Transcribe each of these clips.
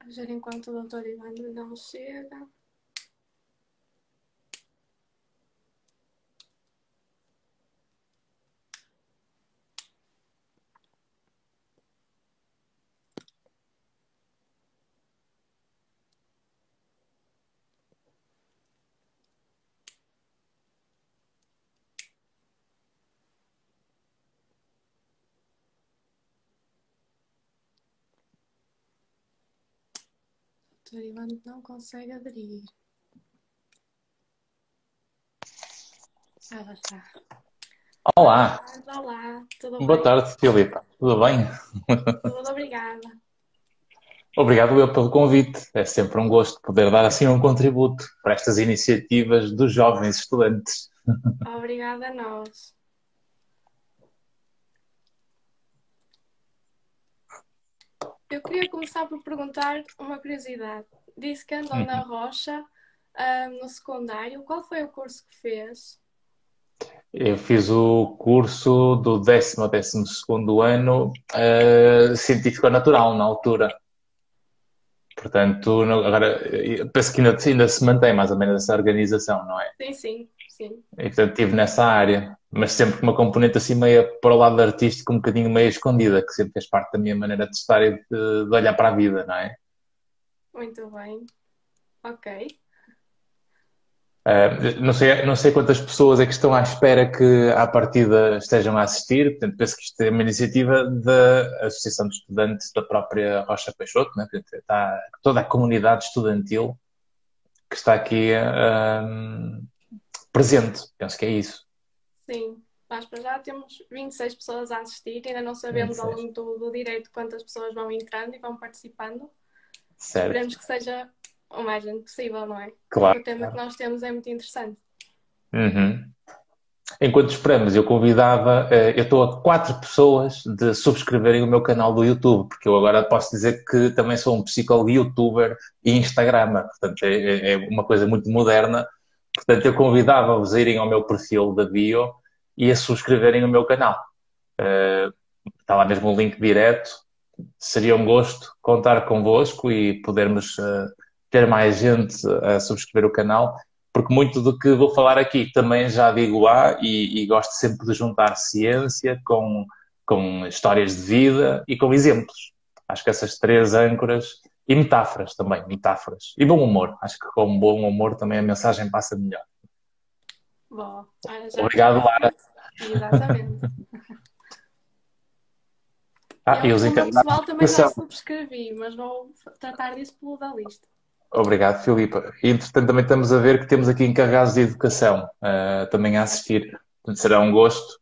A ver enquanto o doutor Ivan não chega. Doutor Ivan não consegue aderir. Ah, lá está. Olá, Olá, tudo boa bem? tarde, Filipe. Tudo bem? Tudo obrigada. Obrigado eu pelo convite. É sempre um gosto poder dar assim um contributo para estas iniciativas dos jovens estudantes. Obrigada a nós. Eu queria começar por perguntar uma curiosidade. Disse que andou na Rocha, ah, no secundário. Qual foi o curso que fez? Eu fiz o curso do décimo ao décimo segundo ano, eh, científico natural na altura. Portanto, agora eh, penso que ainda, ainda se mantém mais ou menos essa organização, não é? Sim, sim, sim. E portanto estive nessa área, mas sempre com uma componente assim meio para o lado artístico, um bocadinho meio escondida, que sempre fez parte da minha maneira de estar e de, de olhar para a vida, não é? Muito bem. Ok. Uh, não sei, não sei quantas pessoas é que estão à espera que à partida estejam a assistir, portanto, penso que isto é uma iniciativa da Associação de Estudantes da própria Rocha Peixoto, né? Portanto, está toda a comunidade estudantil que está aqui um, presente, penso que é isso. Sim. Nós para já temos 26 pessoas a assistir, ainda não sabemos ao 26. longo do, do direito quantas pessoas vão entrando e vão participando. Certo, Esperemos que seja o mais gente possível, não é? claro. O tema que nós temos é muito interessante. Uhum. Enquanto esperamos, eu convidava, eh, eu estou a quatro pessoas de subscreverem o meu canal do YouTube, porque eu agora posso dizer que também sou um psicólogo youtuber e instagramer, portanto é, é- é uma coisa muito moderna. Portanto, eu convidava-vos a irem ao meu perfil da bio e a subscreverem o meu canal. Eh, Está lá mesmo o link direto. Seria um gosto contar convosco e podermos eh, ter mais gente a subscrever o canal porque muito do que vou falar aqui também já digo lá e, e gosto sempre de juntar ciência com, com histórias de vida e com exemplos. Acho que essas três âncoras e metáforas também, metáforas. E bom humor. Acho que com bom humor também a mensagem passa melhor. Bom, já Obrigado, Lara. Exatamente. Ah, e Eu, os como encantados pessoal, também já subscrevi, mas vou tratar disso pelo da lista. Obrigado, Filipa. E, entretanto, também estamos a ver que temos aqui encarregados de educação ah, também a assistir. Portanto, será um gosto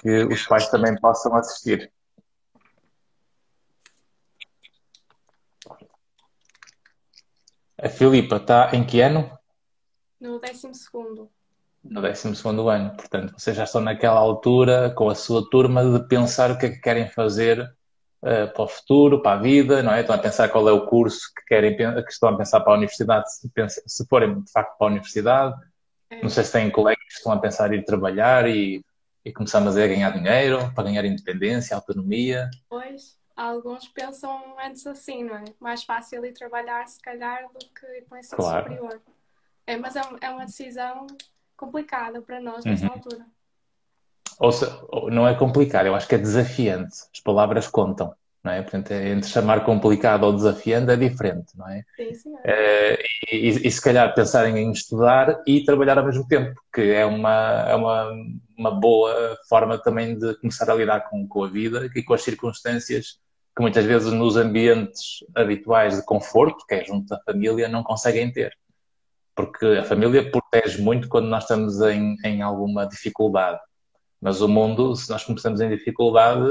que os pais também possam assistir. A Filipa está em que ano? No 12 segundo. No 12º ano. Portanto, vocês já estão naquela altura com a sua turma de pensar o que é que querem fazer eh, para o futuro, para a vida, não é? Estão a pensar qual é o curso que querem, que estão a pensar para a universidade, se, pensa- se forem de facto para a universidade. É, Não sei se têm colegas que estão a pensar em ir trabalhar e, e começar a ganhar dinheiro, para ganhar independência, autonomia. Pois, alguns pensam antes assim, não é? Mais fácil ir trabalhar, se calhar, do que ir para o ensino Claro. superior. É, mas é, é uma decisão complicada para nós nesta Uhum. altura. Ou se, não é complicado, eu acho que é desafiante. As palavras contam, não é? Portanto, é- entre chamar complicado ou desafiante é diferente, não é? Sim, senhor. Eh, e, e se calhar pensarem em estudar e trabalhar ao mesmo tempo, que é uma, é uma, uma boa forma também de começar a lidar com, com a vida e com as circunstâncias que muitas vezes nos ambientes habituais de conforto, que é junto da família, não conseguem ter. Porque a família protege muito quando nós estamos em, em alguma dificuldade. Mas o mundo, se nós começamos em dificuldade,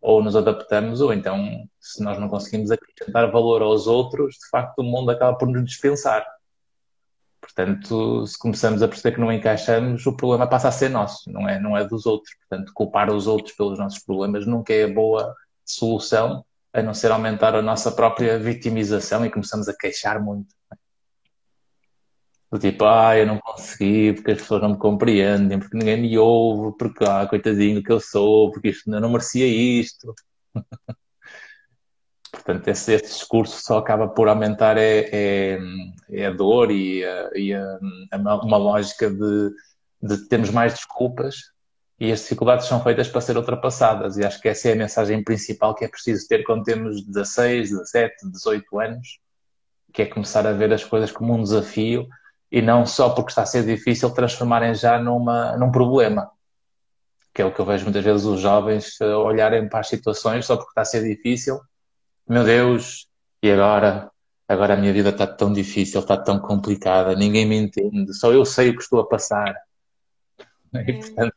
ou nos adaptamos, ou então, se nós não conseguimos acrescentar valor aos outros, de facto o mundo acaba por nos dispensar. Portanto, se começamos a perceber que não encaixamos, o problema passa a ser nosso, não é, não é dos outros. Portanto, culpar os outros pelos nossos problemas nunca é boa solução, a não ser aumentar a nossa própria vitimização e começamos a queixar muito. Do tipo, ah, eu não consegui porque as pessoas não me compreendem, porque ninguém me ouve, porque, ah, coitadinho que eu sou, porque isto eu não merecia isto. Portanto, esse, esse, discurso só acaba por aumentar é, é, é a dor e, a, e a, uma lógica de, de termos mais desculpas e as dificuldades são feitas para ser ultrapassadas. E acho que essa é a mensagem principal que é preciso ter quando temos 16, 17, 18 anos, que é começar a ver as coisas como um desafio e não só porque está a ser difícil transformarem já numa, num problema. Que é o que eu vejo muitas vezes os jovens eh, olharem para as situações só porque está a ser difícil meu Deus, e agora? Agora a minha vida está tão difícil, está tão complicada, ninguém me entende, só eu sei o que estou a passar. E, portanto,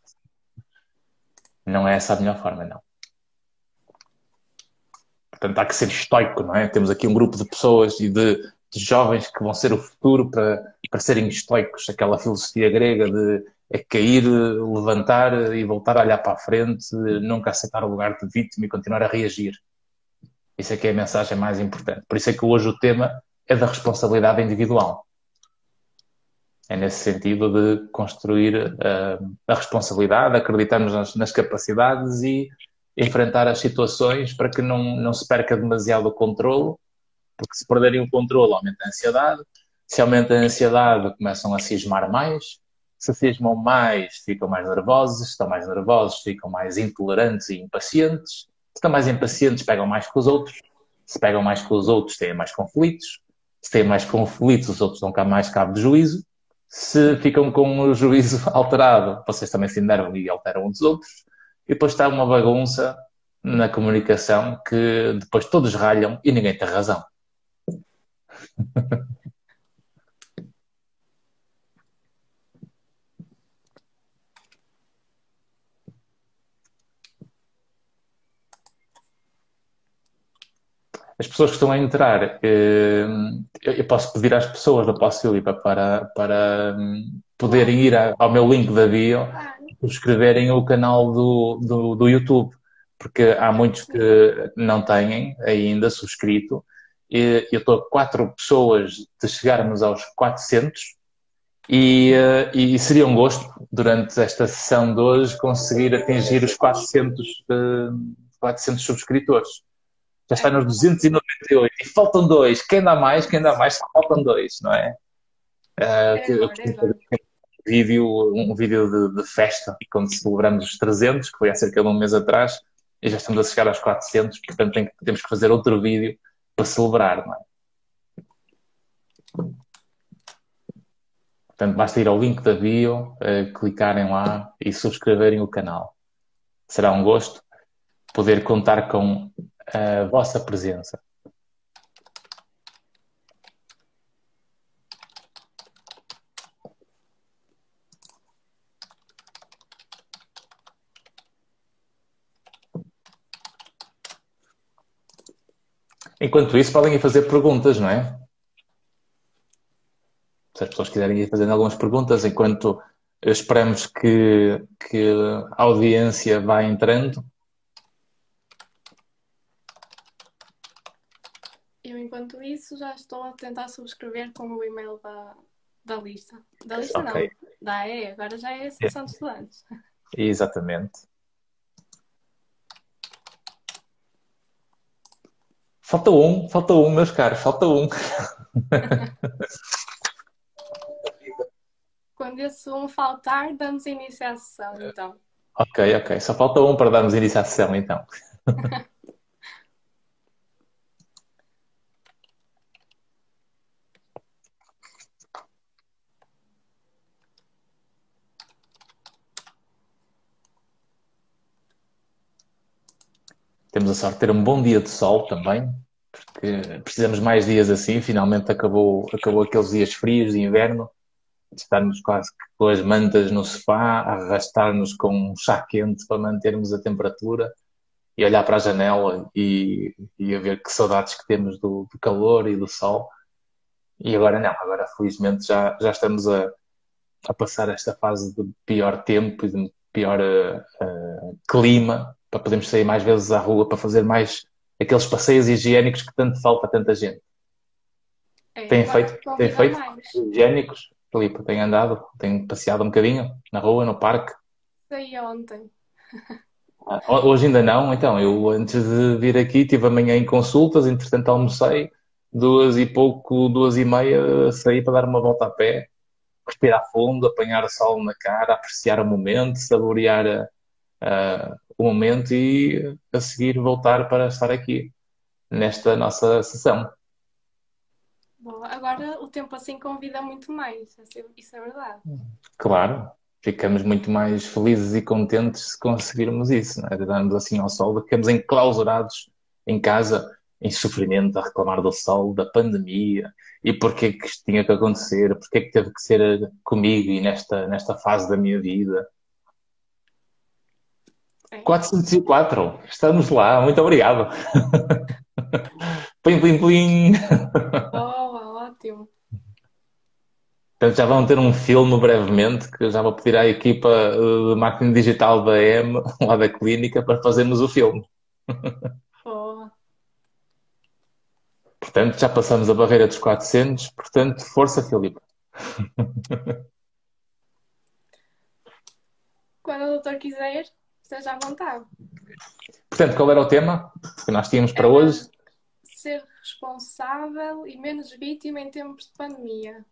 não é essa a melhor forma, não. Portanto, há que ser estoico, não é? Temos aqui um grupo de pessoas e de, de jovens que vão ser o futuro para, para serem estoicos, aquela filosofia grega de é cair, levantar e voltar a olhar para a frente, nunca aceitar o lugar de vítima e continuar a reagir. Isso é que é a mensagem mais importante. Por isso é que hoje o tema é da responsabilidade individual. É nesse sentido de construir uh, a responsabilidade, acreditarmos nas, nas, capacidades e enfrentar as situações para que não, não se perca demasiado o controlo, porque se perderem o controle aumenta a ansiedade, se aumenta a ansiedade começam a cismar mais, se cismam mais ficam mais nervosos, se estão mais nervosos ficam mais intolerantes e impacientes, estão mais impacientes, pegam mais com os outros. Se pegam mais com os outros, têm mais conflitos. Se têm mais conflitos, os outros dão cá mais cabo de juízo. Se ficam com o juízo alterado, vocês também se enervam e alteram uns outros. E depois está uma bagunça na comunicação que depois todos ralham e ninguém tem razão. as pessoas que estão a entrar, eh, eu posso pedir às pessoas da Posse Filipa para, para hum, poderem ir ao meu link da bio subscreverem o canal do, do, do, YouTube, porque há muitos que não têm ainda subscrito. Eu estou a quatro pessoas de chegarmos aos 400 e, eh, e seria um gosto, durante esta sessão de hoje, conseguir atingir os 400, 400 eh, subscritores já está nos 298 e faltam dois. Quem dá mais, quem dá mais, faltam dois, não é? Uh, um vídeo, um vídeo de, de, festa quando celebramos os 300, que foi há cerca de um mês atrás, e já estamos a chegar aos 400, portanto tem, temos que fazer outro vídeo para celebrar, não é? Portanto, basta ir ao link da bio, uh, clicarem lá e subscreverem o canal. Será um gosto poder contar com a vossa presença. Enquanto isso, podem ir fazer perguntas, não é? Se as pessoas quiserem ir fazendo algumas perguntas, enquanto esperamos que, que a audiência vá entrando. Enquanto isso, já estou a tentar subscrever com o e-mail da, da lista. Da lista okay. não, da E, agora já é a Associação de Estudantes. Exatamente. Falta um, falta um, meus caros, falta um. Quando esse um faltar, damos início à sessão, então. Ok, ok. Só falta um para darmos início à sessão, então. Temos a sorte de ter um bom dia de sol também, porque precisamos mais dias assim. Finalmente acabou, acabou aqueles dias frios de inverno, estarmos quase com as mantas no sofá, arrastar-nos com um chá quente para mantermos a temperatura e olhar para a janela e, e a ver que saudades que temos do, do calor e do sol. E agora não, agora felizmente já, já estamos a, a passar esta fase de pior tempo e de pior uh, clima para podermos sair mais vezes à rua para fazer mais aqueles passeios higiênicos que tanto falta a tanta gente. É, tem feito, tem feito higiênicos, Filipe, tem andado, tem passeado um bocadinho na rua, no parque. Saí ontem. Ah, hoje ainda não, então eu antes de vir aqui tive amanhã em consultas, entretanto almocei, duas e pouco, duas e meia, saí para dar uma volta a pé, respirar fundo, apanhar o sol na cara, apreciar o momento, saborear uh, o momento e a seguir voltar para estar aqui nesta nossa sessão. Bom, agora o tempo assim convida muito mais, isso é verdade. Claro, ficamos muito mais felizes e contentes se conseguirmos isso, não é? Dando assim ao sol, ficamos enclausurados em casa, em sofrimento, a reclamar do sol, da pandemia, e porquê que isto tinha que acontecer, porquê que teve que ser comigo e nesta, nesta fase da minha vida. 404, estamos lá, muito obrigado. plim, plim, plim. Oh, ótimo. Portanto, já vão ter um filme brevemente que já vou pedir à equipa de marketing digital da M, lá da clínica, para fazermos o filme. Oh. Portanto, já passamos a barreira dos 400, portanto, força, Filipe. Quando o doutor quiser, esteja à vontade. Portanto, qual era o tema que nós tínhamos para era hoje? Ser responsável e menos vítima em tempos de pandemia.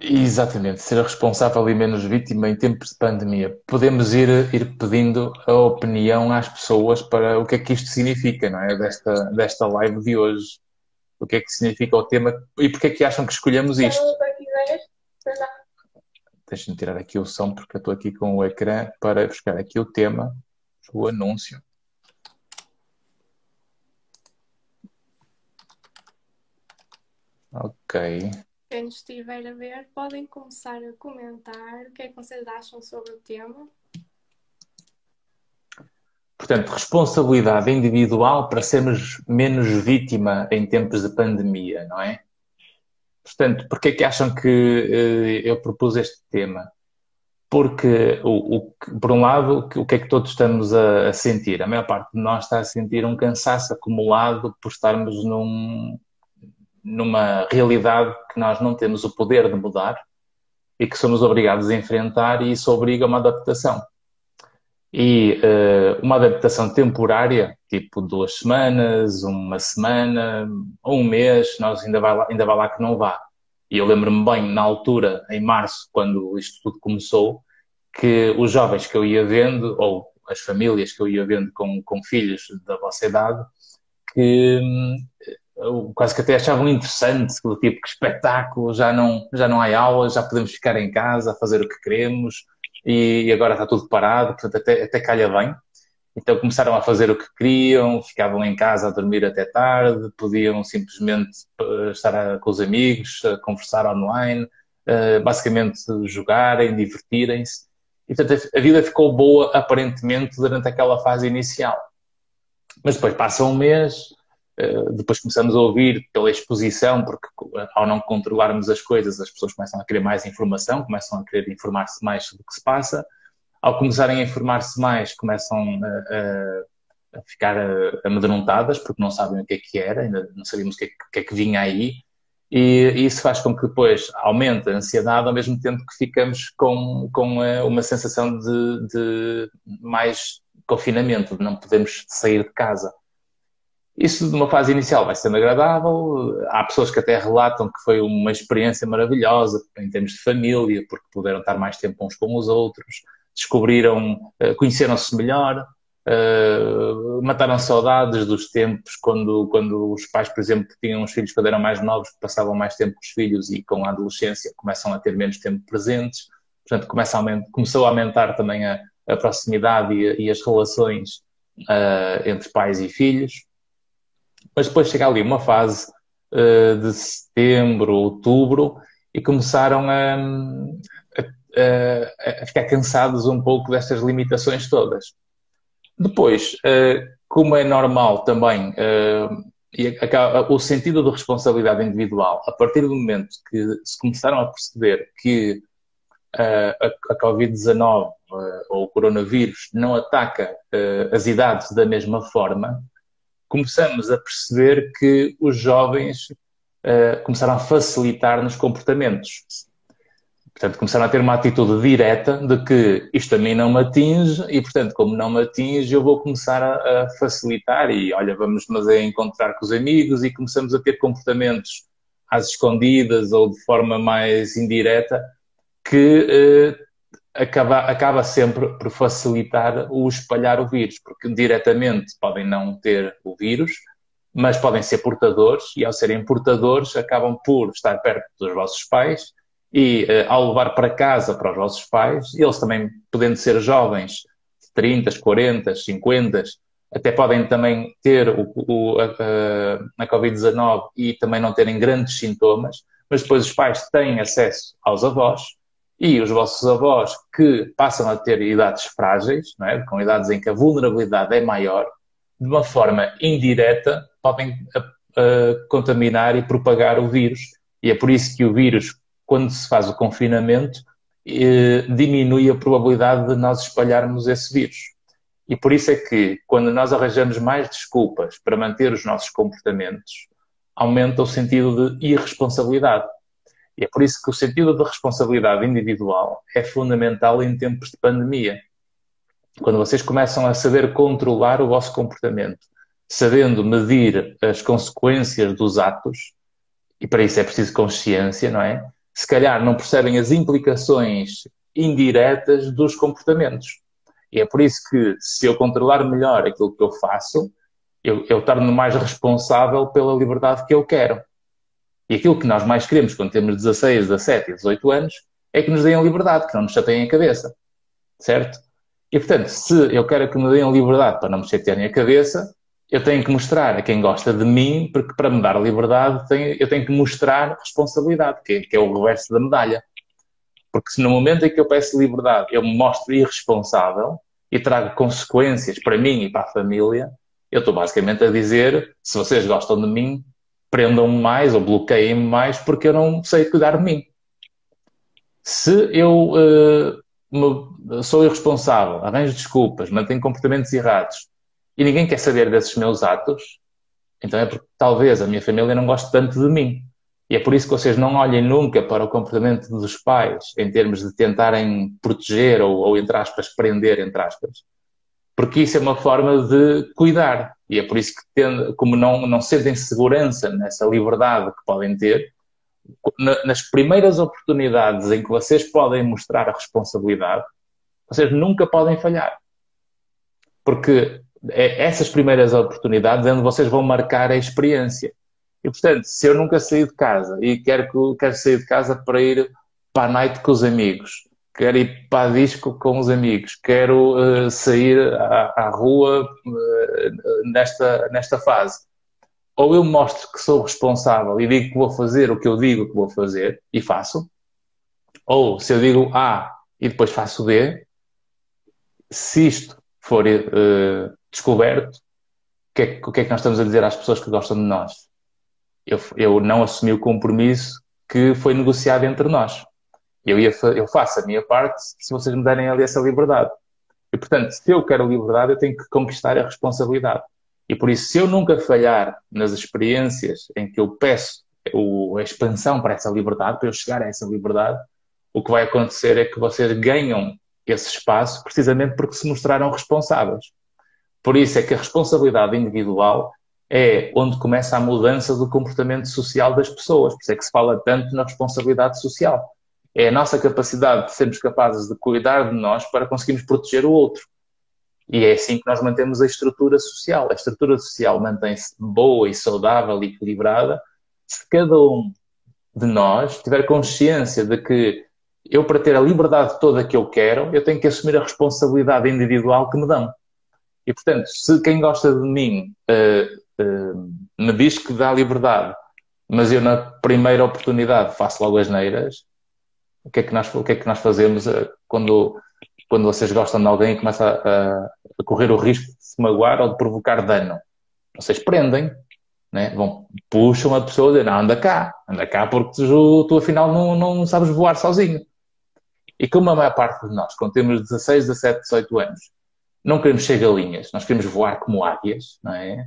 Exatamente, ser responsável e menos vítima em tempos de pandemia. Podemos ir, ir pedindo a opinião às pessoas para o que é que isto significa, não é? Desta, desta live de hoje. O que é que significa o tema e porque é que acham que escolhemos isto? Deixa-me tirar aqui o som porque eu estou aqui com o ecrã para buscar aqui o tema, o anúncio. Ok. Quem estiver a ver, podem começar a comentar o que é que vocês acham sobre o tema. Portanto, responsabilidade individual para sermos menos vítima em tempos de pandemia, não é? Portanto, porquê é que acham que uh, eu propus este tema? Porque, o, o, por um lado, o que é que todos estamos a, a, sentir? A maior parte de nós está a sentir um cansaço acumulado por estarmos num, numa realidade que nós não temos o poder de mudar e que somos obrigados a enfrentar e isso obriga a uma adaptação. E uh, uma adaptação temporária, tipo duas semanas, uma semana, um mês, nós ainda vai lá, ainda vai lá que não vá. E eu lembro-me bem, na altura, em março, quando isto tudo começou, que os jovens que eu ia vendo, ou as famílias que eu ia vendo com, com filhos da vossa idade, que hum, quase que até achavam interessante, do tipo, que espetáculo, já não, já não há aulas, já podemos ficar em casa fazer o que queremos, e agora está tudo parado, portanto até, até calha bem. Então começaram a fazer o que queriam, ficavam em casa a dormir até tarde, podiam simplesmente eh, estar com os amigos, a conversar online, eh, basicamente jogarem, divertirem-se. E portanto a vida ficou boa aparentemente durante aquela fase inicial. Mas depois passa um mês, eh, depois começamos a ouvir pela exposição, porque ao não controlarmos as coisas, as pessoas começam a querer mais informação, começam a querer informar-se mais sobre o que se passa ao começarem a informar-se mais, começam a, a, ficar amedrontadas, porque não sabem o que é que era, ainda não sabíamos o que é, que, é que vinha aí, e isso faz com que depois aumente a ansiedade ao mesmo tempo que ficamos com, com eh, uma sensação de, de mais confinamento, de não podermos sair de casa. Isso de uma fase inicial vai sendo agradável. Há pessoas que até relatam que foi uma experiência maravilhosa em termos de família, porque puderam estar mais tempo uns com os outros descobriram, eh, conheceram-se melhor, Uh, mataram saudades dos tempos quando, quando os pais, por exemplo, tinham os filhos quando eram mais novos, passavam mais tempo com os filhos e com a adolescência começam a ter menos tempo presentes. Portanto, começa a começou a aumentar também a, a proximidade e, e, as relações uh, entre pais e filhos. Mas depois chega ali uma fase uh, de setembro, outubro e começaram a, uh, a ficar cansados um pouco destas limitações todas. Depois, uh, como é normal também, uh, a, o sentido de responsabilidade individual, a partir do momento que se começaram a perceber que a, a Covid-19 uh, ou o coronavírus não ataca as idades da mesma forma, começamos a perceber que os jovens começaram a facilitar nos comportamentos. Portanto, começaram a ter uma atitude direta de que isto a mim não me atinge e, portanto, como não me atinge, eu vou começar a, a facilitar e, olha, vamos nos encontrar com os amigos e começamos a ter comportamentos às escondidas ou de forma mais indireta que eh, acaba, acaba sempre por facilitar o espalhar o vírus, porque diretamente podem não ter o vírus, mas podem ser portadores e, ao serem portadores, acabam por estar perto dos vossos pais e uh, ao levar para casa para os vossos pais, eles também, podendo ser jovens, 30, 40, 50, até podem também ter o, o, a, a Covid-19 e também não terem grandes sintomas, mas depois os pais têm acesso aos avós e os vossos avós que passam a ter idades frágeis, é? com idades em que a vulnerabilidade é maior, de uma forma indireta podem a, a, contaminar e propagar o vírus. E é por isso que o vírus, quando se faz o confinamento, eh, diminui a probabilidade de nós espalharmos esse vírus. E por isso é que, quando nós arranjamos mais desculpas para manter os nossos comportamentos, aumenta o sentido de irresponsabilidade. E é por isso que o sentido de responsabilidade individual é fundamental em tempos de pandemia. Quando vocês começam a saber controlar o vosso comportamento, sabendo medir as consequências dos atos, e para isso é preciso consciência, não é? se calhar não percebem as implicações indiretas dos comportamentos. E é por isso que, se eu controlar melhor aquilo que eu faço, eu, eu torno mais responsável pela liberdade que eu quero. E aquilo que nós mais queremos quando temos 16, 17 e 18 anos é que nos deem liberdade, que não nos chateiem a cabeça. Certo? E portanto, se eu quero que me deem liberdade para não me chatearem a cabeça, eu tenho que mostrar a quem gosta de mim, porque para me dar liberdade eu tenho que mostrar responsabilidade, que é, que é o reverso da medalha. Porque se no momento em que eu peço liberdade eu me mostro irresponsável e trago consequências para mim e para a família, eu estou basicamente a dizer: se vocês gostam de mim, prendam-me mais ou bloqueiem-me mais porque eu não sei cuidar de mim. Se eu uh, me, sou irresponsável, arranjo desculpas, mantenho comportamentos errados e ninguém quer saber desses meus atos, então é porque talvez a minha família não goste tanto de mim. E é por isso que vocês não olhem nunca para o comportamento dos pais em termos de tentarem proteger ou, ou entre aspas, prender, entre aspas. Porque isso é uma forma de cuidar. E é por isso que, tendo, como não, não sentem segurança nessa liberdade que podem ter, nas primeiras oportunidades em que vocês podem mostrar a responsabilidade, vocês nunca podem falhar. Porque é essas primeiras oportunidades é onde vocês vão marcar a experiência. E, portanto, se eu nunca saí de casa e quero, quero sair de casa para ir para a night com os amigos, quero ir para disco com os amigos, quero uh, sair à, à rua uh, nesta, nesta fase, ou eu mostro que sou responsável e digo que vou fazer o que eu digo que vou fazer e faço, ou se eu digo A e depois faço B, se isto for uh, descoberto, o que, é, que, é, que nós estamos a dizer às pessoas que gostam de nós? Eu, eu não assumi o compromisso que foi negociado entre nós. Eu, ia, eu faço a minha parte se vocês me derem ali essa liberdade. E, portanto, se eu quero liberdade, eu tenho que conquistar a responsabilidade. E por isso, se eu nunca falhar nas experiências em que eu peço o, a expansão para essa liberdade, para eu chegar a essa liberdade, o que vai acontecer é que vocês ganham esse espaço precisamente porque se mostraram responsáveis. Por isso é que a responsabilidade individual é onde começa a mudança do comportamento social das pessoas. Por isso é que se fala tanto na responsabilidade social. É a nossa capacidade de sermos capazes de cuidar de nós para conseguirmos proteger o outro. E é assim que nós mantemos a estrutura social. A estrutura social mantém-se boa e saudável e equilibrada se cada um de nós tiver consciência de que eu, para ter a liberdade toda que eu quero, eu tenho que assumir a responsabilidade individual que me dão. E, portanto, se quem gosta de mim uh, uh, me diz que dá liberdade, mas eu, na primeira oportunidade, faço logo as neiras, o que é que nós, o que é que nós fazemos uh, quando, quando vocês gostam de alguém e começa a, a, correr o risco de se magoar ou de provocar dano? Vocês prendem. né? Vão, puxam a pessoa a dizer, não, anda cá, anda cá porque tu, tu afinal não, não sabes voar sozinho. E como a maior parte de nós, quando temos 16, 17, 18 anos, não queremos ser galinhas, nós queremos voar como águias, não é?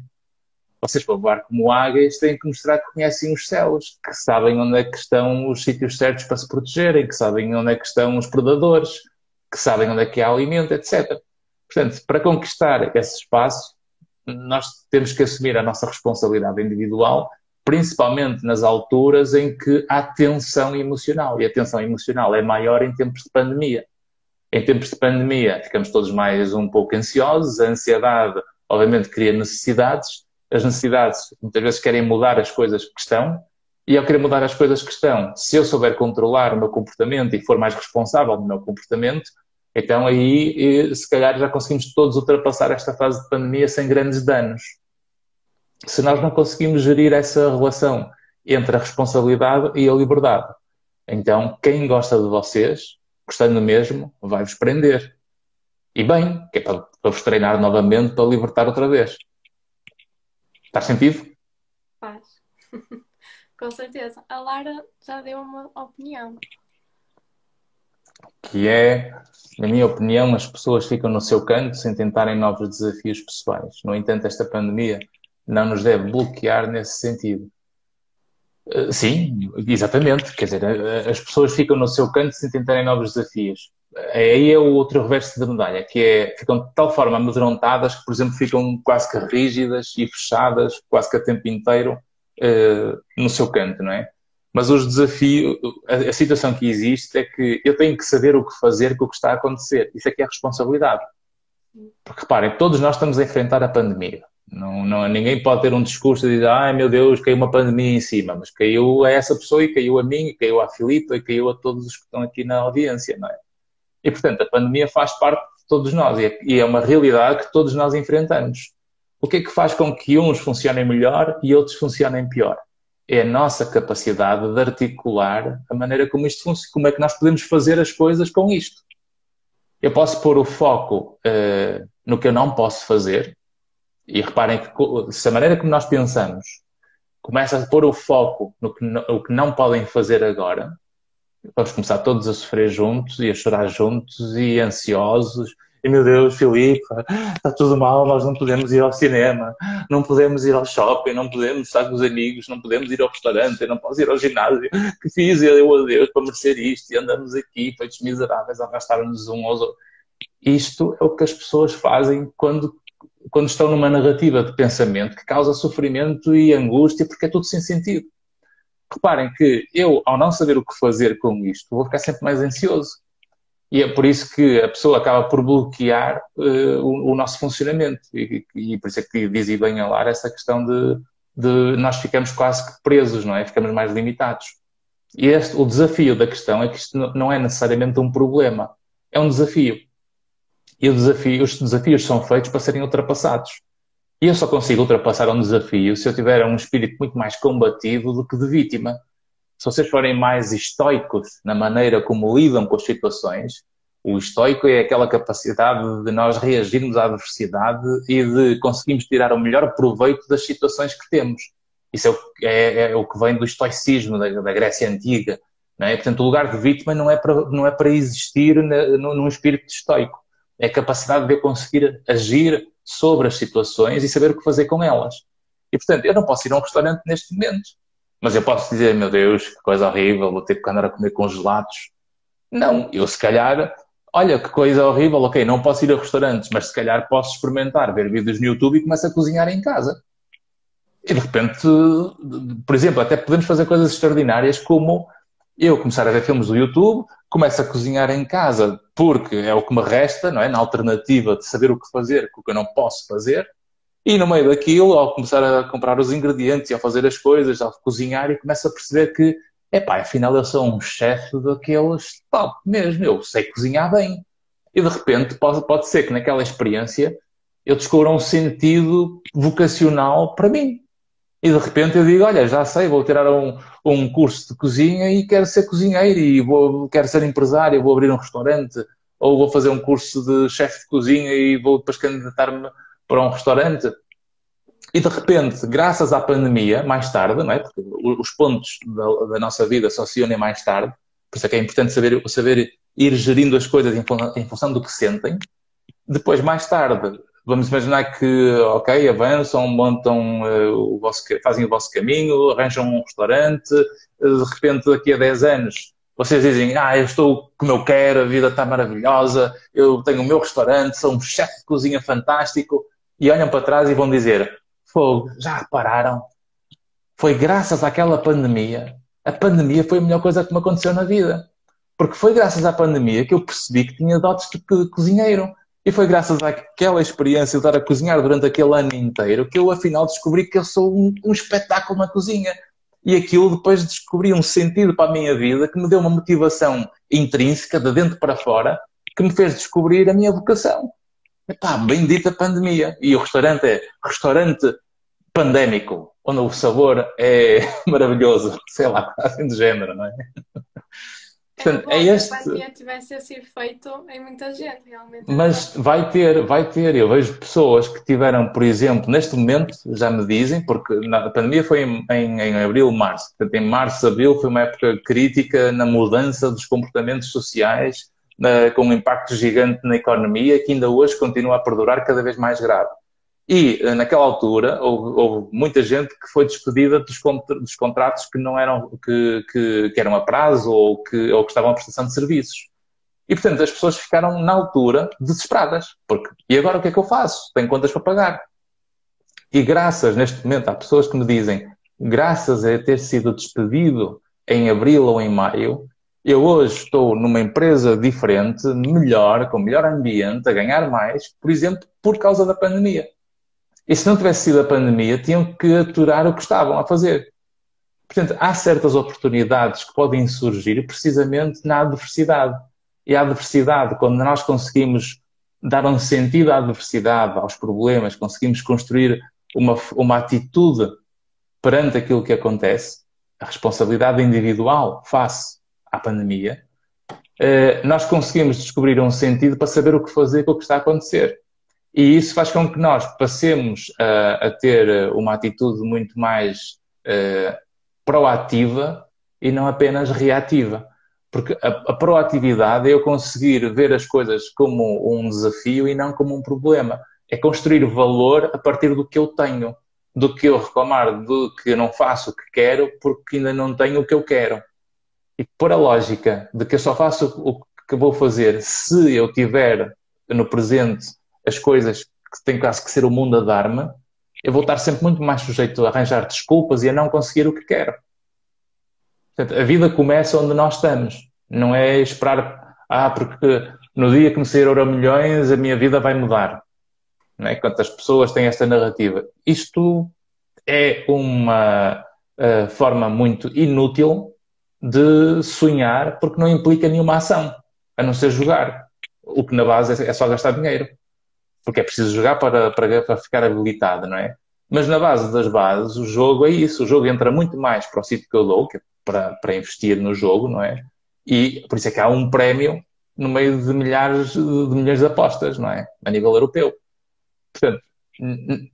Vocês, para voar como águias, têm que mostrar que conhecem os céus, que sabem onde é que estão os sítios certos para se protegerem, que sabem onde é que estão os predadores, que sabem onde é que há alimento, etc. Portanto, para conquistar esse espaço, nós temos que assumir a nossa responsabilidade individual, principalmente nas alturas em que há tensão emocional. E a tensão emocional é maior em tempos de pandemia. Em tempos de pandemia, ficamos todos mais um pouco ansiosos, a ansiedade, obviamente, cria necessidades, as necessidades muitas vezes querem mudar as coisas que estão, e ao querer mudar as coisas que estão, se eu souber controlar o meu comportamento e for mais responsável do meu comportamento, então aí, se calhar, já conseguimos todos ultrapassar esta fase de pandemia sem grandes danos. Se nós não conseguimos gerir essa relação entre a responsabilidade e a liberdade, então quem gosta de vocês, gostando mesmo, vai-vos prender. E bem, que é para, para vos treinar novamente para libertar outra vez. Faz sentido? Faz. Com certeza. A Lara já deu uma opinião que é, na minha opinião, as pessoas ficam no seu canto sem tentarem novos desafios pessoais. No entanto, esta pandemia não nos deve bloquear nesse sentido. Eh, sim, exatamente. Quer dizer, eh, as pessoas ficam no seu canto sem tentarem novos desafios. Aí é o outro reverso da medalha, que é, ficam de tal forma amedrontadas que, por exemplo, ficam quase que rígidas e fechadas, quase que a tempo inteiro, uh, no seu canto, não é? Mas os desafios, a, a, situação que existe é que eu tenho que saber o que fazer com o que está a acontecer. Isso é que é responsabilidade. Porque reparem, todos nós estamos a enfrentar a pandemia. Não, não, ninguém pode ter um discurso de dizer, ai meu Deus, caiu uma pandemia em cima, mas caiu a essa pessoa e caiu a mim, e caiu a Filipe, e caiu a todos os que estão aqui na audiência, não é? E portanto, a pandemia faz parte de todos nós e é, uma realidade que todos nós enfrentamos. O que é que faz com que uns funcionem melhor e outros funcionem pior? é a nossa capacidade de articular a maneira como isto funciona, como é que nós podemos fazer as coisas com isto. Eu posso pôr o foco uh, no que eu não posso fazer, e reparem que se a maneira como nós pensamos começa a pôr o foco no que, o que não podem fazer agora, vamos começar todos a sofrer juntos e a chorar juntos e ansiosos e meu Deus, Filipe, está tudo mal, nós não podemos ir ao cinema, não podemos ir ao shopping, não podemos estar com os amigos, não podemos ir ao restaurante, não posso ir ao ginásio. Que fiz eu a Deus para merecer isto? E andamos aqui, feitos miseráveis, a arrastar-nos um aos outros. Isto é o que as pessoas fazem quando, quando estão numa narrativa de pensamento que causa sofrimento e angústia, porque é tudo sem sentido. Reparem que eu, ao não saber o que fazer com isto, vou ficar sempre mais ansioso e é por isso que a pessoa acaba por bloquear uh, o, o, nosso funcionamento. E, e, por isso é que dizia bem a Lara essa questão de, de, nós ficamos quase que presos, não é? Ficamos mais limitados. E este, o desafio da questão é que isto não é necessariamente um problema, é um desafio. E desafio, os desafios são feitos para serem ultrapassados. E eu só consigo ultrapassar um desafio se eu tiver um espírito muito mais combativo do que de vítima se vocês forem mais estoicos na maneira como lidam com as situações, o estoico é aquela capacidade de nós reagirmos à adversidade e de conseguirmos tirar o melhor proveito das situações que temos. Isso é o, é, é o que vem do estoicismo da, da Grécia Antiga. É? Portanto, o lugar de vítima não é para, não é para existir na, num espírito estoico. É a capacidade de eu conseguir agir sobre as situações e saber o que fazer com elas. E, portanto, eu não posso ir a um restaurante neste momento. Mas eu posso dizer, meu Deus, que coisa horrível, vou ter que andar a comer congelados. Não, eu se calhar, olha que coisa horrível, ok, não posso ir a restaurantes, mas se calhar posso experimentar, ver vídeos no YouTube e começar a cozinhar em casa. E de repente, por exemplo, até podemos fazer coisas extraordinárias como eu começar a ver filmes do YouTube, começo a cozinhar em casa porque é o que me resta, não é? Na alternativa de saber o que fazer com o que eu não posso fazer. E no meio daquilo, ao começar a comprar os ingredientes e a fazer as coisas, ao cozinhar, e começa a perceber que, epá, afinal eu sou um chefe daqueles top mesmo, eu sei cozinhar bem. E de repente pode, pode ser que naquela experiência eu descubra um sentido vocacional para mim. E de repente eu digo, olha, já sei, vou tirar um, um curso de cozinha e quero ser cozinheiro e vou, quero ser empresário, vou abrir um restaurante, ou vou fazer um curso de chefe de cozinha e vou depois candidatar-me para um restaurante. E de repente, graças à pandemia, mais tarde, não é? porque os pontos da, da nossa vida só se unem mais tarde, por isso é que é importante saber, saber ir gerindo as coisas em, em função do que sentem. Depois, mais tarde, vamos imaginar que, ok, avançam, montam uh, o vosso, fazem o vosso caminho, arranjam um restaurante, uh, de repente, daqui a 10 anos, vocês dizem, ah, eu estou como eu quero, a vida está maravilhosa, eu tenho o meu restaurante, sou um chefe de cozinha fantástico, e olham para trás e vão dizer, fogo, já repararam? Foi graças àquela pandemia, a pandemia foi a melhor coisa que me aconteceu na vida. Porque foi graças à pandemia que eu percebi que tinha dotes de cozinheiro. E foi graças àquela experiência de estar a cozinhar durante aquele ano inteiro que eu afinal descobri que eu sou um, um espetáculo na cozinha. E aquilo depois descobri um sentido para a minha vida que me deu uma motivação intrínseca, de dentro para fora, que me fez descobrir a minha vocação. Epá, bendita pandemia. E o restaurante é restaurante pandémico, onde o sabor é maravilhoso. Sei lá, assim de género, não é? Portanto, é, é este. Se a pandemia tivesse esse efeito em muita gente, realmente. Mas vai ter, vai ter. Eu vejo pessoas que tiveram, por exemplo, neste momento, já me dizem, porque a pandemia foi em, em, em abril, março. Portanto, em março, abril foi uma época crítica na mudança dos comportamentos sociais, na, com um impacto gigante na economia, que ainda hoje continua a perdurar cada vez mais grave. E eh, naquela altura houve, houve, muita gente que foi despedida dos, dos contratos que não eram que, que, que, eram a prazo ou que, ou que estavam a prestação de serviços. E portanto as pessoas ficaram na altura desesperadas, porque e agora o que é que eu faço? Tenho contas para pagar. E graças, neste momento, há pessoas que me dizem, graças a ter sido despedido em abril ou em maio, eu hoje estou numa empresa diferente, melhor, com melhor ambiente, a ganhar mais, por exemplo, por causa da pandemia. E se não tivesse sido a pandemia, tinham que aturar o que estavam a fazer. Portanto, há certas oportunidades que podem surgir precisamente na adversidade. E a adversidade, quando nós conseguimos dar um sentido à adversidade, aos problemas, conseguimos construir uma, uma atitude perante aquilo que acontece, a responsabilidade individual face à pandemia, eh, nós conseguimos descobrir um sentido para saber o que fazer com o que está a acontecer. E isso faz com que nós passemos a, a ter uma atitude muito mais uh, proativa e não apenas reativa. Porque a, a, proatividade é eu conseguir ver as coisas como um desafio e não como um problema. É construir valor a partir do que eu tenho, do que eu reclamar, do que eu não faço o que quero porque ainda não tenho o que eu quero. E por a lógica de que eu só faço o que vou fazer se eu tiver no presente as coisas que têm quase que ser o mundo a dar-me, eu vou estar sempre muito mais sujeito a arranjar desculpas e a não conseguir o que quero. Portanto, a vida começa onde nós estamos. Não é esperar, ah, porque no dia que me sair euro milhões a minha vida vai mudar. Não é? Quantas pessoas têm esta narrativa? Isto é uma uh, forma muito inútil de sonhar porque não implica nenhuma ação, a não ser jogar. O que na base é só gastar dinheiro porque é preciso jogar para, para, para ficar habilitado, não é? Mas na base das bases, o jogo é isso. O jogo entra muito mais para o sítio que eu dou, que é para, para investir no jogo, não é? E por isso é que há um prémio no meio de milhares de milhões de apostas, não é? A nível europeu. Portanto,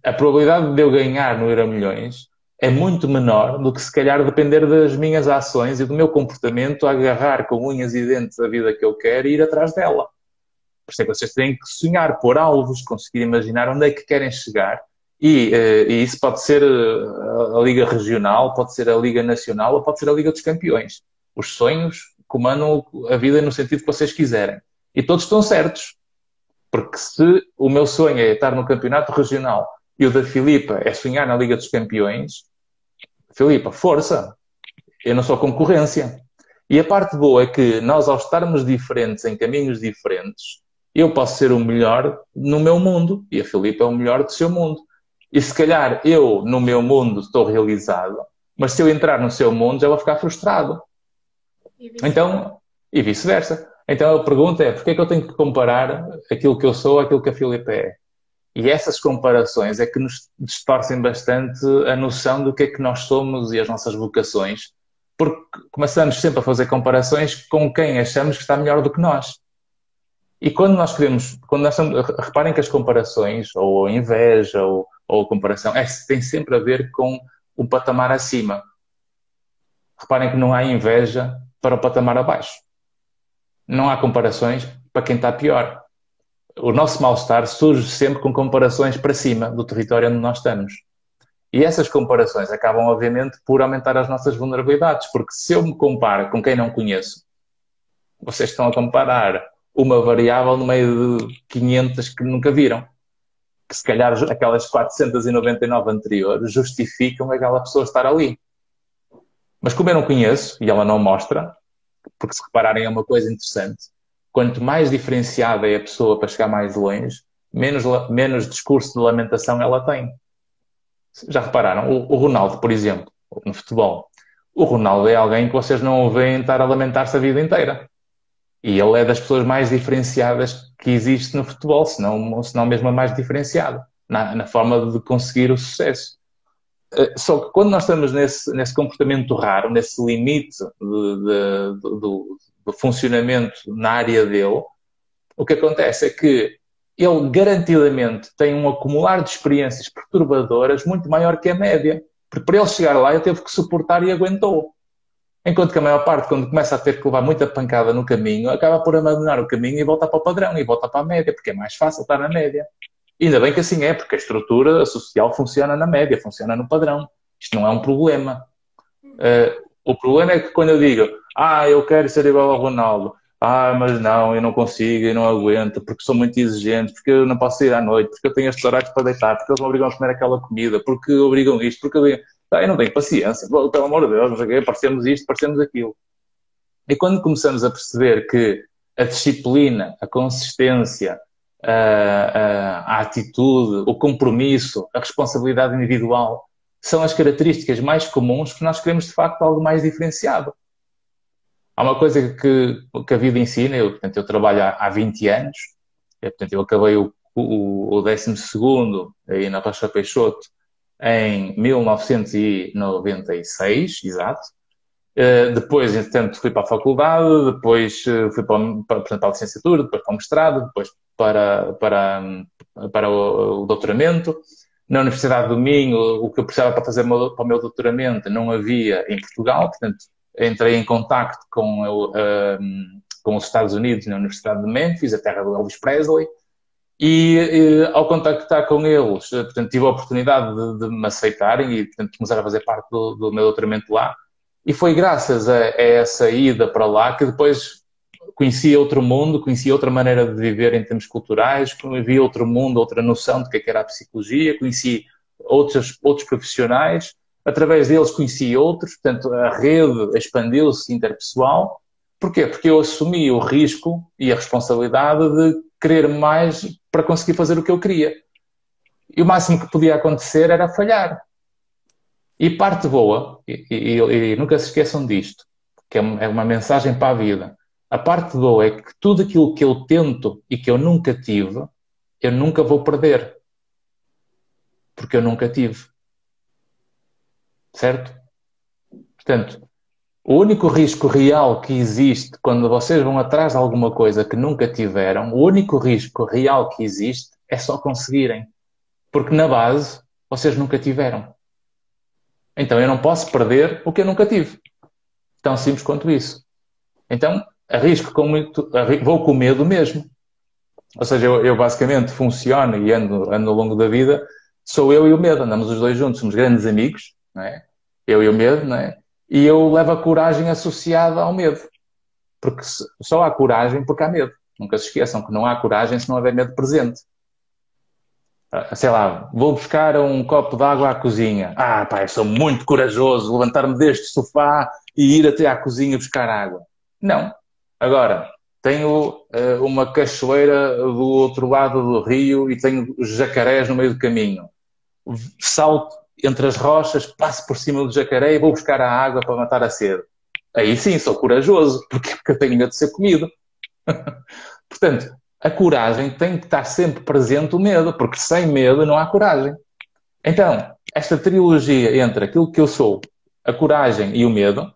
a probabilidade de eu ganhar no Euro Milhões é muito menor do que se calhar depender das minhas ações e do meu comportamento a agarrar com unhas e dentes a vida que eu quero e ir atrás dela. Por isso é que vocês têm que sonhar, pôr alvos, conseguir imaginar onde é que querem chegar. E, uh, e isso pode ser eh, a Liga Regional, pode ser a Liga Nacional ou pode ser a Liga dos Campeões. Os sonhos comandam a vida no sentido que vocês quiserem. E todos estão certos. Porque se o meu sonho é estar no campeonato regional e o da Filipa é sonhar na Liga dos Campeões, Filipa, força! Eu não sou concorrência. E a parte boa é que nós, ao estarmos diferentes em caminhos diferentes, eu posso ser o melhor no meu mundo e a Filipe é o melhor do seu mundo. E se calhar eu, no meu mundo, estou realizado, mas se eu entrar no seu mundo, já vou ficar frustrado. E então, e vice-versa. Então a pergunta é: porquê é que eu tenho que comparar aquilo que eu sou àquilo que a Filipe é? E essas comparações é que nos distorcem bastante a noção do que é que nós somos e as nossas vocações, porque começamos sempre a fazer comparações com quem achamos que está melhor do que nós. E quando nós queremos, quando nós estamos, reparem que as comparações, ou a inveja, ou, ou a comparação, é, tem sempre a ver com um patamar acima. Reparem que não há inveja para o patamar abaixo. Não há comparações para quem está pior. O nosso mal-estar surge sempre com comparações para cima do território onde nós estamos. E essas comparações acabam, obviamente, por aumentar as nossas vulnerabilidades, porque se eu me comparo com quem não conheço, vocês estão a comparar uma variável no meio de 500 que nunca viram. Que se calhar aquelas 499 anteriores justificam aquela pessoa estar ali. Mas como eu não conheço e ela não mostra, porque se repararem é uma coisa interessante, quanto mais diferenciada é a pessoa para chegar mais longe, menos, menos discurso de lamentação ela tem. Já repararam? O, o Ronaldo, por exemplo, no futebol. O Ronaldo é alguém que vocês não o veem estar a lamentar-se a vida inteira. E ele é das pessoas mais diferenciadas que existe no futebol, se não, se não mesmo a mais diferenciada, na, na forma de conseguir o sucesso. Eh, só que quando nós estamos nesse, nesse comportamento raro, nesse limite de, de, do, do funcionamento na área dele, o que acontece é que ele garantidamente tem um acumular de experiências perturbadoras muito maior que a média. Porque para ele chegar lá, ele teve que suportar e aguentou. Enquanto que a maior parte, quando começa a ter que levar muita pancada no caminho, acaba por abandonar o caminho e volta para o padrão e volta para a média, porque é mais fácil estar na média. E ainda bem que assim é, porque a estrutura social funciona na média, funciona no padrão. Isto não é um problema. Uh, o problema é que quando eu digo, ah, eu quero ser igual ao Ronaldo, ah, mas não, eu não consigo, eu não aguento, porque sou muito exigente, porque eu não posso ir à noite, porque eu tenho estes horários para deitar, porque eles me obrigam a comer aquela comida, porque obrigam isto, porque eu, ah, eu não tenho paciência, pelo amor de Deus, parecemos isto, parecemos aquilo. E quando começamos a perceber que a disciplina, a consistência, a, a, a atitude, o compromisso, a responsabilidade individual são as características mais comuns que nós queremos de facto algo mais diferenciado. Há uma coisa que, que a vida ensina, eu, portanto, eu trabalho há, há 20 anos, eu, portanto, eu acabei o, o, o 12 aí na Rocha Peixoto em 1996, exato. Uh, depois, entretanto, fui para a faculdade, depois uh, fui para, para, para a licenciatura, depois para o mestrado, depois para, para, para o, o doutoramento. Na Universidade do Minho, o que eu precisava para fazer para o meu doutoramento não havia em Portugal, portanto, entrei em contacto com, um, com os Estados Unidos na Universidade de Memphis, a terra do Elvis Presley, e, e ao contactar com eles, eh, portanto, tive a oportunidade de, de me aceitarem e, portanto, começar a fazer parte do, do meu doutoramento lá. E foi graças a, a, essa ida para lá que depois conheci outro mundo, conheci outra maneira de viver em termos culturais, vi outro mundo, outra noção que, é que era a psicologia, conheci outros, outros profissionais através deles conheci outros, portanto a rede expandiu-se interpessoal. Porquê? Porque eu assumi o risco e a responsabilidade de querer mais para conseguir fazer o que eu queria. E o máximo que podia acontecer era falhar. E parte boa, e, e, e nunca se esqueçam disto, que é, é uma mensagem para a vida. A parte boa é que tudo aquilo que eu tento e que eu nunca tive, eu nunca vou perder. Porque eu nunca tive. Certo? Portanto, o único risco real que existe quando vocês vão atrás de alguma coisa que nunca tiveram, o único risco real que existe é só conseguirem. Porque na base vocês nunca tiveram. Então eu não posso perder o que eu nunca tive. Tão simples quanto isso. Então arrisco com muito, vou com medo mesmo. Ou seja, eu, eu basicamente funciono e ando, ando ao longo da vida, sou eu e o medo, andamos os dois juntos, somos grandes amigos, não é? eu e o medo, não é? E eu levo a coragem associada ao medo. Porque só há coragem porque há medo. Nunca se esqueçam que não há coragem se não houver medo presente. Ah, sei lá, vou buscar um copo de água à cozinha. Ah, eu sou muito corajoso, levantar-me deste sofá e ir até à cozinha buscar água. Não. Agora, tenho uh, uma cachoeira do outro lado do rio e tenho jacarés no meio do caminho. Salto entre as rochas, passo por cima do jacaré e vou buscar a água para matar a sede. Aí sim, sou corajoso, porque, eu tenho medo de ser comido. Portanto, a coragem tem que estar sempre presente o medo, porque sem medo não há coragem. Então, esta trilogia entre aquilo que eu sou, a coragem e o medo,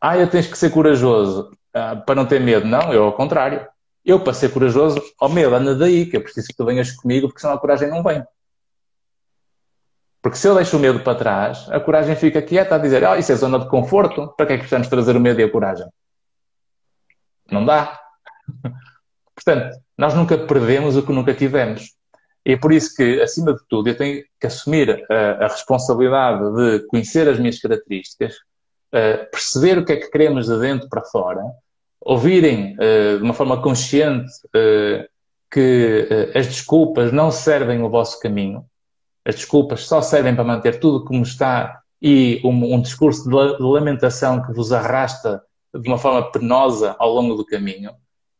ah, eu tens que ser corajoso ah, para não ter medo. Não, eu ao contrário. Eu, para ser corajoso, ao medo, anda daí, que eu preciso que tu venhas comigo, porque senão a coragem não vem. Porque se eu deixo o medo para trás, a coragem fica quieta a dizer, oh, isso é zona de conforto, para que é que precisamos trazer o medo e a coragem? Não dá. Portanto, nós nunca perdemos o que nunca tivemos. E é por isso que, acima de tudo, eu tenho que assumir a, a responsabilidade de conhecer as minhas características, uh, perceber o que é que queremos de dentro para fora, ouvirem uh, de uma forma consciente uh, que as desculpas não servem o vosso caminho, as desculpas só servem para manter tudo como está e um, um discurso de lamentação que vos arrasta de uma forma penosa ao longo do caminho.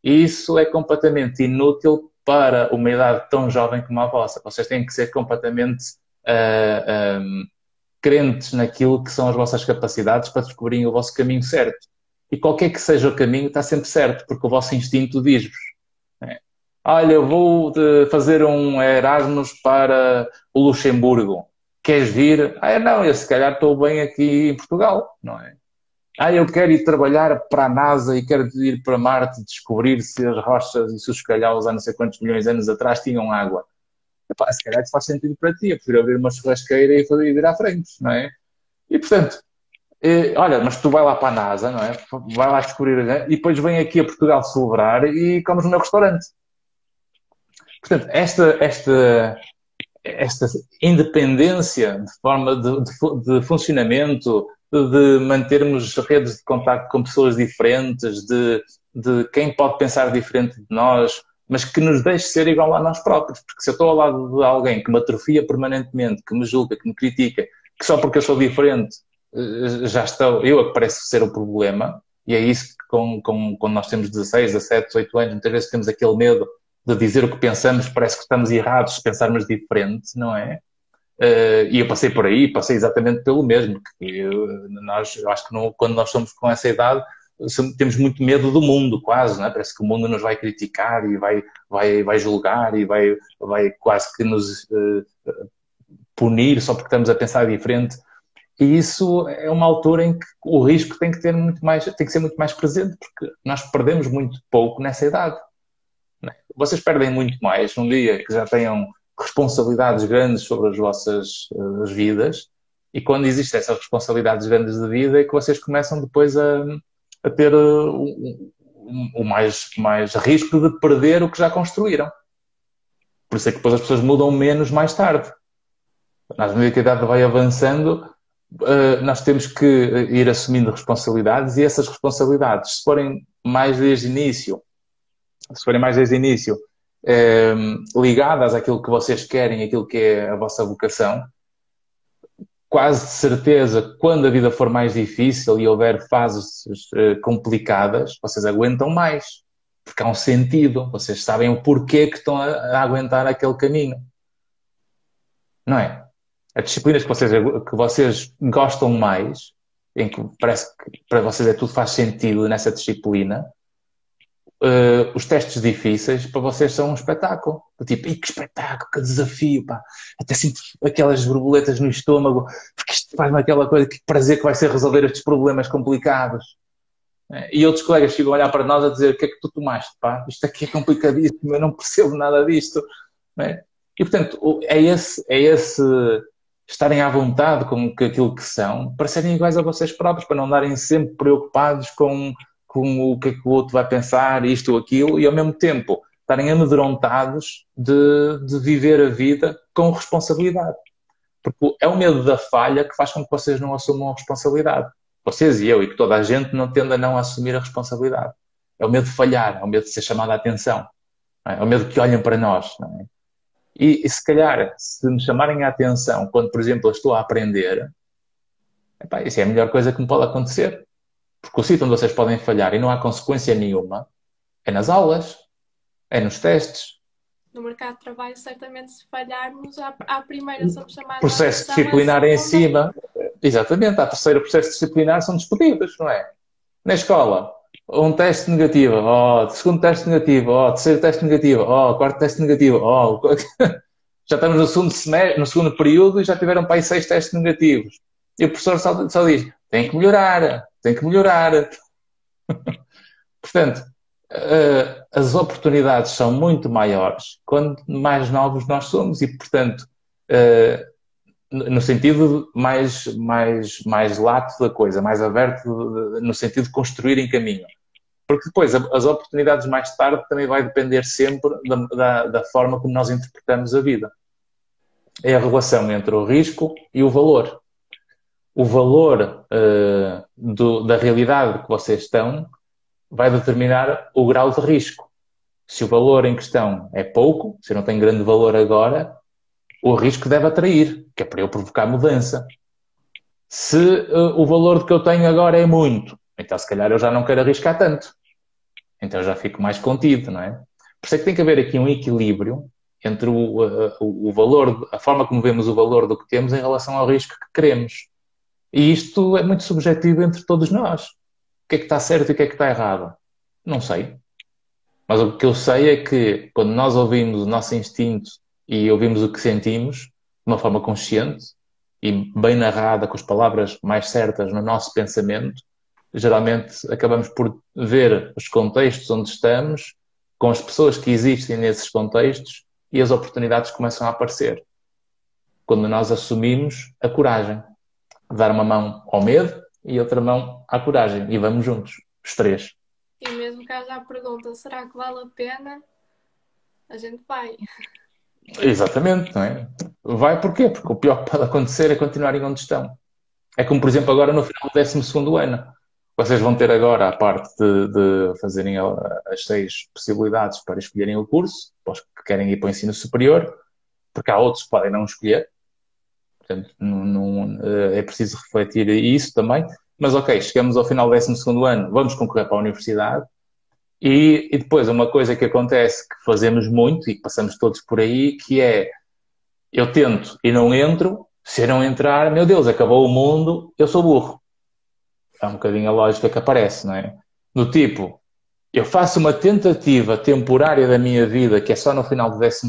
E isso é completamente inútil para uma idade tão jovem como a vossa. Vocês têm que ser completamente uh, ah, um, crentes naquilo que são as vossas capacidades para descobrirem o vosso caminho certo. E qualquer que seja o caminho, está sempre certo, porque o vosso instinto diz-vos. Né? Olha, eu vou fazer um Erasmus para o Luxemburgo. Queres vir? Ah, não, eu se calhar estou bem aqui em Portugal, não é? Ah, eu quero ir trabalhar para a NASA e quero ir para Marte descobrir se as rochas e se os calhaus há não sei quantos milhões de anos atrás tinham água. Epá, se calhar faz sentido para ti. Eu prefiro abrir uma churrasqueira e fazer ir à frente, não é? E portanto, eh, olha, mas tu vai lá para a NASA, não é? Vai lá descobrir e depois vem aqui a Portugal celebrar e comes no meu restaurante. Portanto, esta, esta, esta independência de forma de, de, de funcionamento, de mantermos redes de contato com pessoas diferentes, de, de quem pode pensar diferente de nós, mas que nos deixe ser igual a nós próprios. Porque se eu estou ao lado de alguém que me atrofia permanentemente, que me julga, que me critica, que só porque eu sou diferente eh, já estou, eu é que parece ser o problema, e é isso que com, com, quando nós temos 16, 17, 18 anos, muitas vezes temos aquele medo de dizer o que pensamos, parece que estamos errados se pensarmos diferente, não é? Uh, e eu passei por aí, passei exatamente pelo mesmo. Eu, nós, eu acho que não, quando nós somos com essa idade, temos muito medo do mundo, quase, é? Parece que o mundo nos vai criticar e vai, vai, vai julgar e vai, vai quase que nos uh, punir só porque estamos a pensar diferente. E isso é uma altura em que o risco tem que ter muito mais, tem que ser muito mais presente, porque nós perdemos muito pouco nessa idade. É? Vocês perdem muito mais num dia que já tenham responsabilidades grandes sobre as vossas uh, vidas e quando existem essas responsabilidades grandes de vida é que vocês começam depois a, a ter um, um, um, mais, mais risco de perder o que já construíram. Por isso é que depois as pessoas mudam menos mais tarde. Na medida que a idade vai avançando, uh, nós temos que ir assumindo responsabilidades e essas responsabilidades, se forem mais desde o início, se forem mais desde o início, eh, ligadas àquilo que vocês querem, aquilo que é a vossa vocação, quase de certeza, quando a vida for mais difícil e houver fases eh, complicadas, vocês aguentam mais. Porque há um sentido, vocês sabem o porquê que estão a, a aguentar aquele caminho. Não é? As disciplinas que vocês, que vocês gostam mais, em que parece que para vocês é tudo faz sentido nessa disciplina, uh, os testes difíceis para vocês são um espetáculo. Tipo, que espetáculo, que desafio, pá. Até sinto aquelas borboletas no estômago, porque isto faz-me aquela coisa, que prazer que vai ser resolver estes problemas complicados. Eh, e outros colegas ficam a olhar para nós a dizer: o que é que tu tomaste, pá? Isto aqui é complicadíssimo, eu não percebo nada disto. É? E portanto, é esse, é esse estarem à vontade com aquilo que são, para serem iguais a vocês próprios, para não darem sempre preocupados com com o que é que o outro vai pensar, isto ou aquilo, e ao mesmo tempo estarem amedrontados de, de viver a vida com responsabilidade. Porque é o medo da falha que faz com que vocês não assumam a responsabilidade. Vocês e eu, e que toda a gente não tende a não assumir a responsabilidade. É o medo de falhar, é o medo de ser chamado a atenção, é? é? o medo que olhem para nós. É? E, e, se calhar, se me chamarem a atenção quando, por exemplo, eu estou a aprender, epá, isso é a melhor coisa que me pode acontecer. Porque o sítio onde vocês podem falhar e não há consequência nenhuma é nas aulas, é nos testes. No mercado de trabalho, certamente, se falharmos, à, à primeira somos chamados. Processo disciplinar em cima. Exatamente, à terceira processo disciplinar são despedidos, não é? Na escola, um teste negativo, oh, segundo teste negativo, oh, terceiro teste negativo, oh, quarto teste negativo, oh, já estamos no segundo semestre, no segundo período e já tiveram para aí seis testes negativos. E o professor só, só diz, tem que melhorar, tem que melhorar. Portanto, uh, as oportunidades são muito maiores quando mais novos nós somos e, portanto, uh, no sentido mais, mais, mais lato da coisa, mais aberto, no sentido de construir em caminho. Porque depois as oportunidades mais tarde também vai depender sempre da, da, da forma como nós interpretamos a vida. É a relação entre o risco e o valor. O valor uh, do, da realidade que vocês estão vai determinar o grau de risco. Se o valor em questão é pouco, se não tem grande valor agora, o risco deve atrair, que é para eu provocar mudança. Se uh, o valor que eu tenho agora é muito, então se calhar eu já não quero arriscar tanto. Então já fico mais contido, não é? Por isso é que tem que haver aqui um equilíbrio entre o, o, o valor, a forma como vemos o valor do que temos em relação ao risco que queremos. E isto é muito subjetivo entre todos nós. O que é que está certo e o que é que está errado? Não sei. Mas o que eu sei é que quando nós ouvimos o nosso instinto e ouvimos o que sentimos de uma forma consciente e bem narrada, com as palavras mais certas no nosso pensamento, geralmente acabamos por ver os contextos onde estamos, com as pessoas que existem nesses contextos e as oportunidades começam a aparecer. Quando nós assumimos a coragem, dar uma mão ao medo e outra mão à coragem e vamos juntos, os três. E mesmo que haja a pergunta, será que vale a pena? A gente vai. Exatamente, não é? Vai porquê? Porque o pior que pode acontecer é continuarem onde estão. É como, por exemplo, agora no final do 12 ano. Vocês vão ter agora a parte de, de fazerem as seis possibilidades para escolherem o curso, para os que querem ir para o ensino superior, porque há outros que podem não escolher. Portanto, não, não, eh, é preciso refletir isso também. Mas ok, chegamos ao final do 12 ano, vamos concorrer para a universidade. E, e, depois, uma coisa que acontece que fazemos muito e que passamos todos por aí, que é eu tento e não entro, se eu não entrar, meu Deus, acabou o mundo, eu sou burro é um bocadinho a lógica que aparece, não é? Do tipo, eu faço uma tentativa temporária da minha vida, que é só no final do 12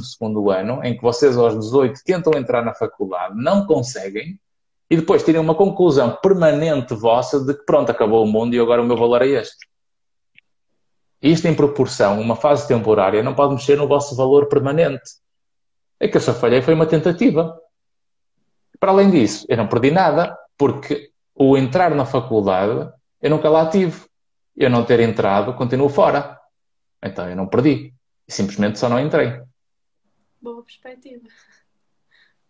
ano, em que vocês aos 18 tentam entrar na faculdade, não conseguem, e depois tirem uma conclusão permanente vossa de que pronto, acabou o mundo e agora o meu valor é este. Isto em proporção, uma fase temporária, não pode mexer no vosso valor permanente. É que eu só falhei, foi uma tentativa. Para além disso, eu não perdi nada, porque o entrar na faculdade, eu nunca lá tive. Eu não ter entrado, continuo fora. Então eu não perdi. Simplesmente só não entrei. Boa perspectiva.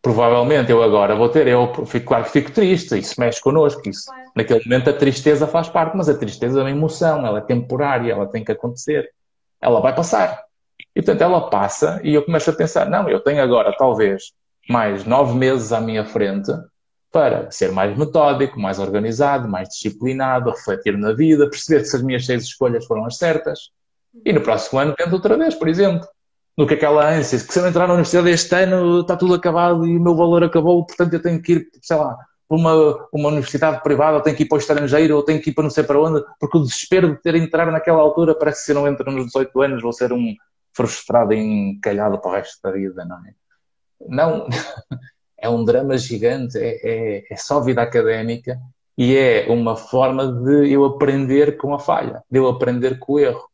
Provavelmente eu agora vou ter, eu fico, claro que fico triste, isso mexe connosco. Isso. Claro. Naquele momento a tristeza faz parte, mas a tristeza é uma emoção, ela é temporária, ela tem que acontecer. Ela vai passar. E portanto ela passa e eu começo a pensar, não, eu tenho agora talvez mais nove meses à minha frente para ser mais metódico, mais organizado, mais disciplinado, refletir na vida, perceber se as minhas seis escolhas foram as certas. E no próximo ano tento outra vez, por exemplo. Do que aquela ânsia, que se eu entrar na universidade este ano está tudo acabado e o meu valor acabou, portanto eu tenho que ir, sei lá, para uma, uma universidade privada, ou tenho que ir para o estrangeiro, ou tenho que ir para não sei para onde, porque o desespero de ter entrar naquela altura parece que se eu não entro nos 18 anos vou ser um frustrado e encalhado para o resto da vida, não é? Não, é um drama gigante, é, é, é só vida académica e é uma forma de eu aprender com a falha, de eu aprender com o erro.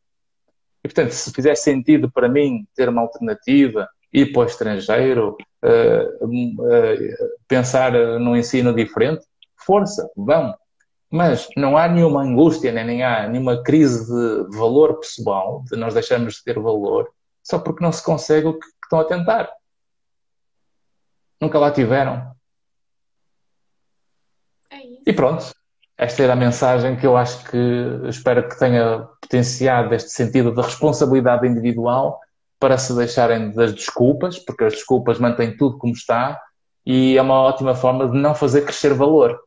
E, portanto, se fizer sentido para mim ter uma alternativa, ir para o estrangeiro, uh, uh, pensar num ensino diferente, força, vamos. Mas não há nenhuma angústia, nem há nenhuma crise de valor pessoal, de nós deixarmos de ter valor, só porque não se consegue o que estão a tentar nunca lá tiveram. É isso. E pronto, esta era a mensagem que eu acho que espero que tenha potenciado este sentido de responsabilidade individual para se deixarem das desculpas, porque as desculpas mantêm tudo como está e é uma ótima forma de não fazer crescer valor.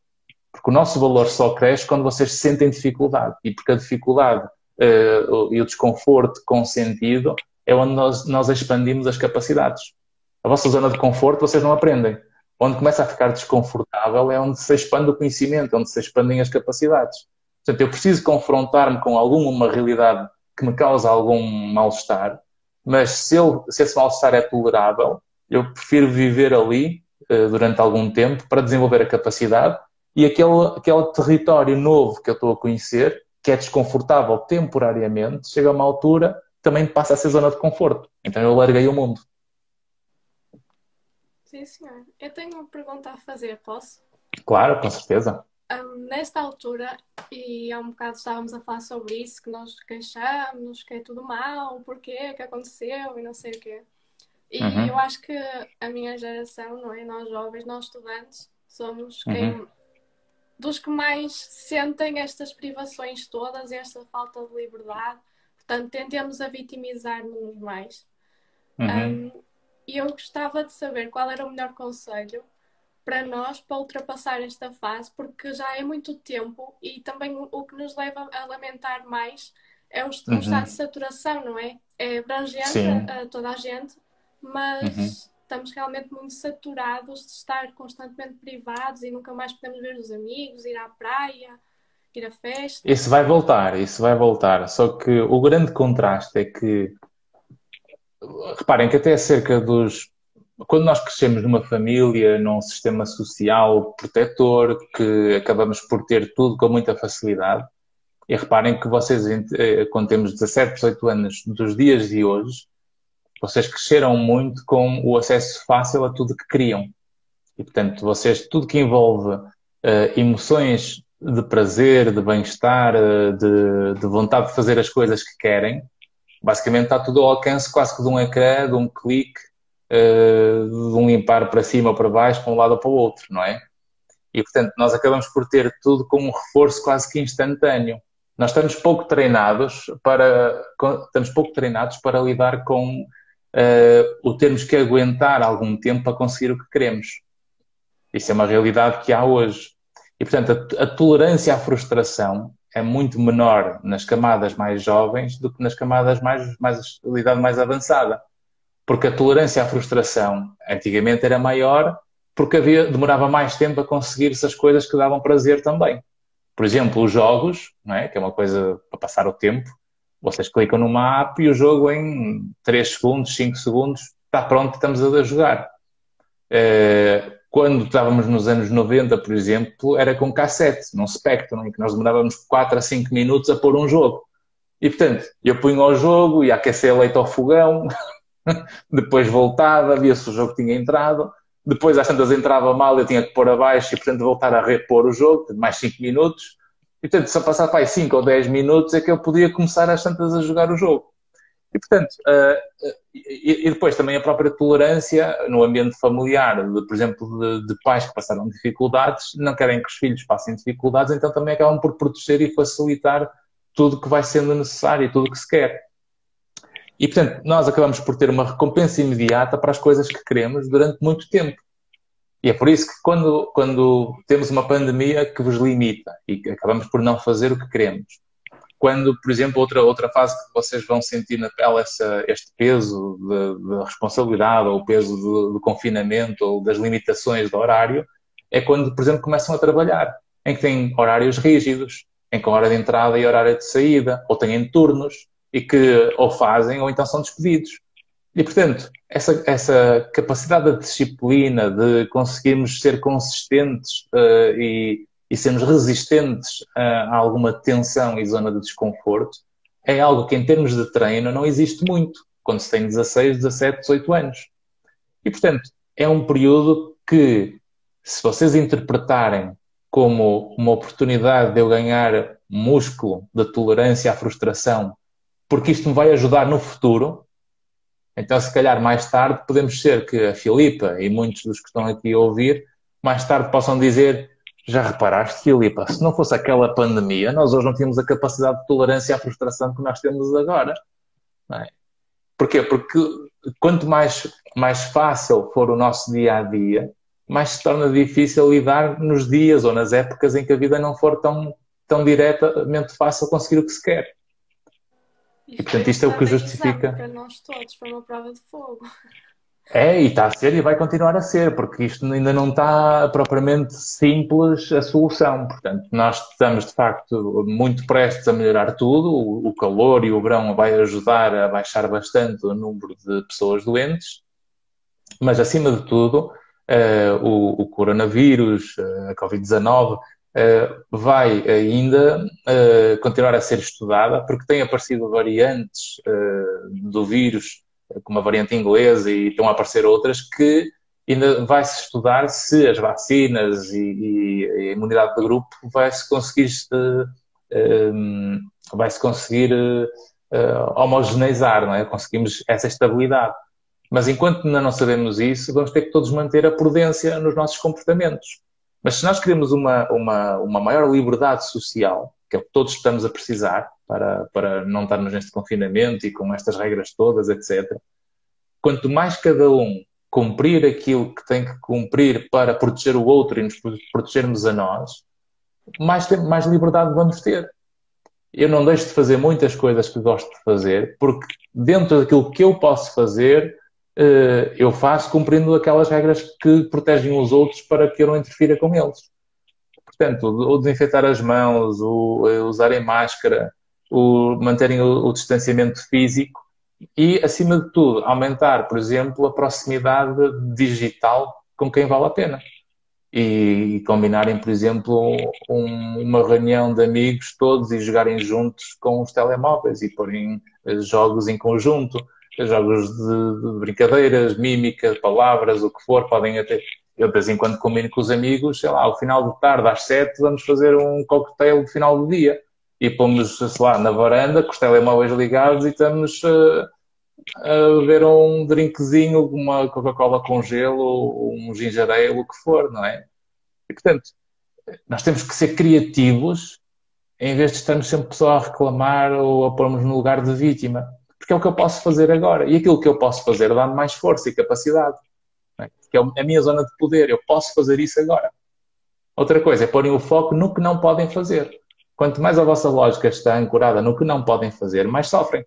Porque o nosso valor só cresce quando vocês sentem dificuldade e porque a dificuldade uh, e o desconforto com sentido é onde nós, nós expandimos as capacidades a vossa zona de conforto, vocês não aprendem. Onde começa a ficar desconfortável é onde se expande o conhecimento, onde se expandem as capacidades. Portanto, eu preciso confrontar-me com alguma realidade que me causa algum mal-estar, mas se, eu, se esse mal-estar é tolerável, eu prefiro viver ali uh, durante algum tempo para desenvolver a capacidade e aquele, aquele território novo que eu estou a conhecer, que é desconfortável temporariamente, chega a uma altura também passa a ser zona de conforto. Então eu larguei o mundo. Sim, senhor. Eu tenho uma pergunta a fazer, posso? Claro, com certeza. Um, nesta altura, e há um bocado estávamos a falar sobre isso, que nós queixamos, que é tudo mal, porquê, o que aconteceu e não sei o quê. E uhum. eu acho que a minha geração, não é? Nós jovens, nós estudantes, somos quem, uhum. dos que mais sentem estas privações todas, esta falta de liberdade. Portanto, tendemos a vitimizar-nos mais. Uhum. Um, e eu gostava de saber qual era o melhor conselho para nós para ultrapassar esta fase, porque já é muito tempo e também o que nos leva a lamentar mais é o uhum. estado de saturação, não é? É abrangente a, a, toda a gente, mas uhum. estamos realmente muito saturados de estar constantemente privados e nunca mais podemos ver os amigos, ir à praia, ir à festa. Isso vai voltar, isso vai voltar. Só que o grande contraste é que reparem que até cerca dos quando nós crescemos numa família, num sistema social protetor, que acabamos por ter tudo com muita facilidade, e reparem que vocês, eh, quando temos 17, 18 anos dos dias de hoje, vocês cresceram muito com o acesso fácil a tudo que queriam. E, portanto, vocês, tudo que envolve uh, emoções de prazer, de bem-estar, uh, de, de vontade de fazer as coisas que querem, basicamente está tudo ao alcance quase que de um ecrã, de um clique, uh, de um limpar para cima ou para baixo, para um lado ou para o outro, não é? E, portanto, nós acabamos por ter tudo com um reforço quase que instantâneo. Nós estamos pouco treinados para, estamos pouco treinados para lidar com uh, o termos que aguentar algum tempo para conseguir o que queremos. Isso é uma realidade que há hoje. E, portanto, a, a tolerância à frustração é muito menor nas camadas mais jovens do que nas camadas mais, mais idade mais avançada. Porque a tolerância à frustração antigamente era maior porque havia, demorava mais tempo a conseguir essas coisas que davam prazer também. Por exemplo, os jogos, não é? que é uma coisa para passar o tempo, vocês clicam numa app e o jogo em 3 segundos, 5 segundos, está pronto, estamos a jogar. Eh, quando estávamos nos anos 90, por exemplo, era com cassete, num Spectrum, em que nós demorávamos 4 a 5 minutos a pôr um jogo. E, portanto, eu punho ao jogo, ia aquecer leite ao fogão, depois voltava, via se o jogo tinha entrado, depois às tantas entrava mal, eu tinha que pôr abaixo e, portanto, voltar a repor o jogo, mais 5 minutos. E, portanto, se eu passar para 5 ou 10 minutos é que eu podia começar às tantas a jogar o jogo. E, portanto, uh, e, e, depois também a própria tolerância no ambiente familiar, de, por exemplo, de, de, pais que passaram dificuldades, não querem que os filhos passem dificuldades, então também acabam por proteger e facilitar tudo que vai sendo necessário e tudo que se quer. E, portanto, nós acabamos por ter uma recompensa imediata para as coisas que queremos durante muito tempo. E é por isso que quando, quando temos uma pandemia que vos limita e que acabamos por não fazer o que queremos, quando, por exemplo, outra, outra fase que vocês vão sentir na pele essa, este peso de responsabilidade ou o peso do, do, confinamento ou das limitações do horário, é quando, por exemplo, começam a trabalhar, em que têm horários rígidos, em que hora de entrada e hora de saída, ou têm turnos, e que ou fazem ou então são despedidos. E, portanto, essa, essa capacidade de disciplina, de conseguirmos ser consistentes uh, e e sermos resistentes a, alguma tensão e zona de desconforto, é algo que em termos de treino não existe muito quando se tem 16, 17, 18 anos. E, portanto, é um período que, se vocês interpretarem como uma oportunidade de eu ganhar músculo de tolerância à frustração, porque isto me vai ajudar no futuro, então, se calhar mais tarde, podemos ser que a Filipa e muitos dos que estão aqui a ouvir, mais tarde possam dizer já reparaste, Filipa, se não fosse aquela pandemia, nós hoje não tínhamos a capacidade de tolerância à frustração que nós temos agora. Não é? Porquê? Porque quanto mais, mais fácil for o nosso dia a dia, mais se torna difícil lidar nos dias ou nas épocas em que a vida não for tão, tão diretamente fácil conseguir o que se quer. E, portanto, isto é o que justifica. Para nós todos, foi uma prova de fogo. É, e está a ser e vai continuar a ser, porque isto ainda não está propriamente simples a solução. Portanto, nós estamos de facto muito prestes a melhorar tudo. O, calor e o verão vai ajudar a baixar bastante o número de pessoas doentes, mas acima de tudo, uh, o, o, coronavírus, uh, a Covid-19, uh, vai ainda continuar a ser estudada, porque têm aparecido variantes do vírus como a variante inglesa e estão a aparecer outras que ainda vai-se estudar se as vacinas e, e, a imunidade de grupo vai-se conseguir, um, vai-se conseguir uh, homogeneizar, não é? Conseguimos essa estabilidade. Mas enquanto ainda não sabemos isso, vamos ter que todos manter a prudência nos nossos comportamentos. Mas se nós queremos uma, uma, uma maior liberdade social, que é o que todos estamos a precisar para, para não estarmos neste confinamento e com estas regras todas, etc., quanto mais cada um cumprir aquilo que tem que cumprir para proteger o outro e nos protegermos a nós, mais, mais liberdade vamos ter. Eu não deixo de fazer muitas coisas que gosto de fazer, porque dentro daquilo que eu posso fazer, eh, eu faço cumprindo aquelas regras que protegem os outros para que eu não interfira com eles. Portanto, o desinfetar as mãos, o eh, usarem máscara, o manterem o, o distanciamento físico e, acima de tudo, aumentar, por exemplo, a proximidade digital com quem vale a pena. E, combinarem, por exemplo, um, uma reunião de amigos todos e jogarem juntos com os telemóveis e porem eh, jogos em conjunto jogos de, de, brincadeiras, mímica, palavras, o que for, podem até. Eu de vez em quando combino com os amigos, sei lá, ao final de tarde, às sete, vamos fazer um cocktail de final do dia. E pomos, sei lá, na varanda, com os telemóveis ligados e estamos uh, a ver um drinkzinho, uma Coca-Cola com gelo, um ginger ale, o que for, não é? E portanto, nós temos que ser criativos em vez de estarmos sempre só a reclamar ou a pormos no lugar de vítima porque é o que eu posso fazer agora. E aquilo que eu posso fazer dá-me mais força e capacidade. É? Que é a minha zona de poder. Eu posso fazer isso agora. Outra coisa é porem o foco no que não podem fazer. Quanto mais a vossa lógica está ancorada no que não podem fazer, mais sofrem.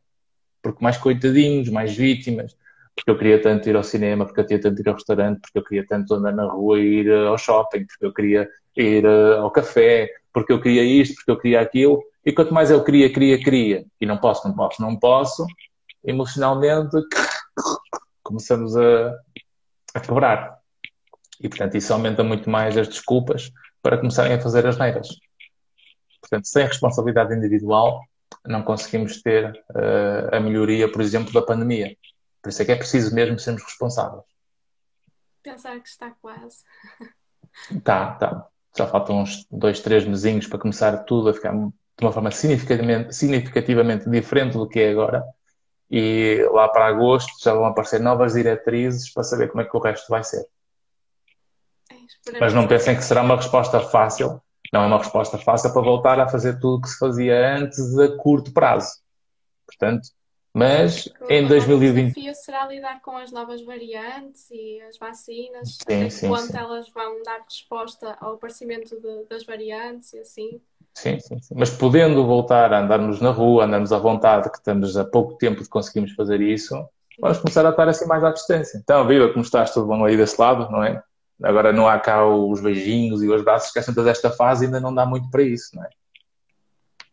Porque mais coitadinhos, mais vítimas. Porque eu queria tanto ir ao cinema, porque eu queria tanto ir ao restaurante, porque eu queria tanto andar na rua e ir ao shopping, porque eu queria ir eh, ao café, porque eu queria isto, porque eu queria aquilo. E quanto mais eu queria, queria, queria, e não posso, não posso, não posso, emocionalmente começamos a, a quebrar. E, portanto, isso aumenta muito mais as desculpas para começarem a fazer as neiras. Portanto, sem responsabilidade individual, não conseguimos ter uh, a melhoria, por exemplo, da pandemia. Por isso é que é preciso mesmo sermos responsáveis. Pensar que está quase. Tá, tá. Já faltam uns dois, três mesinhos para começar tudo a ficar de uma forma significativamente, significativamente diferente do que é agora. E lá para agosto já vão aparecer novas diretrizes para saber como é que o resto vai ser. É, Mas não pensem que será uma resposta fácil. Não é uma resposta fácil para voltar a fazer tudo o que se fazia antes a curto prazo. Portanto, mas em 2020. O desafio será lidar com as novas variantes e as vacinas, sim, sim, quanto sim. elas vão dar resposta ao aparecimento de, das variantes e assim. Sim, sim, sim, Mas podendo voltar a andarmos na rua, andarmos à vontade, que estamos há pouco tempo de conseguirmos fazer isso, vamos começar a estar assim mais à distância. Então, viva, como estás? Tudo bom aí desse lado, não é? Agora não há cá os beijinhos e os braços, que toda esta fase ainda não dá muito para isso, não é?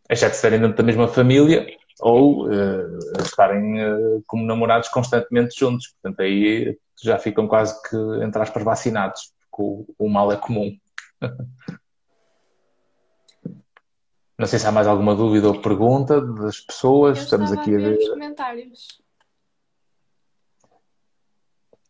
Exceto serem dentro da mesma família ou uh, estarem uh, como namorados constantemente juntos. Portanto, aí já ficam quase que, entre aspas, vacinados, porque o, o mal é comum. Não sei se há mais alguma dúvida ou pergunta das pessoas. Eu Estamos aqui a ver. Os comentários.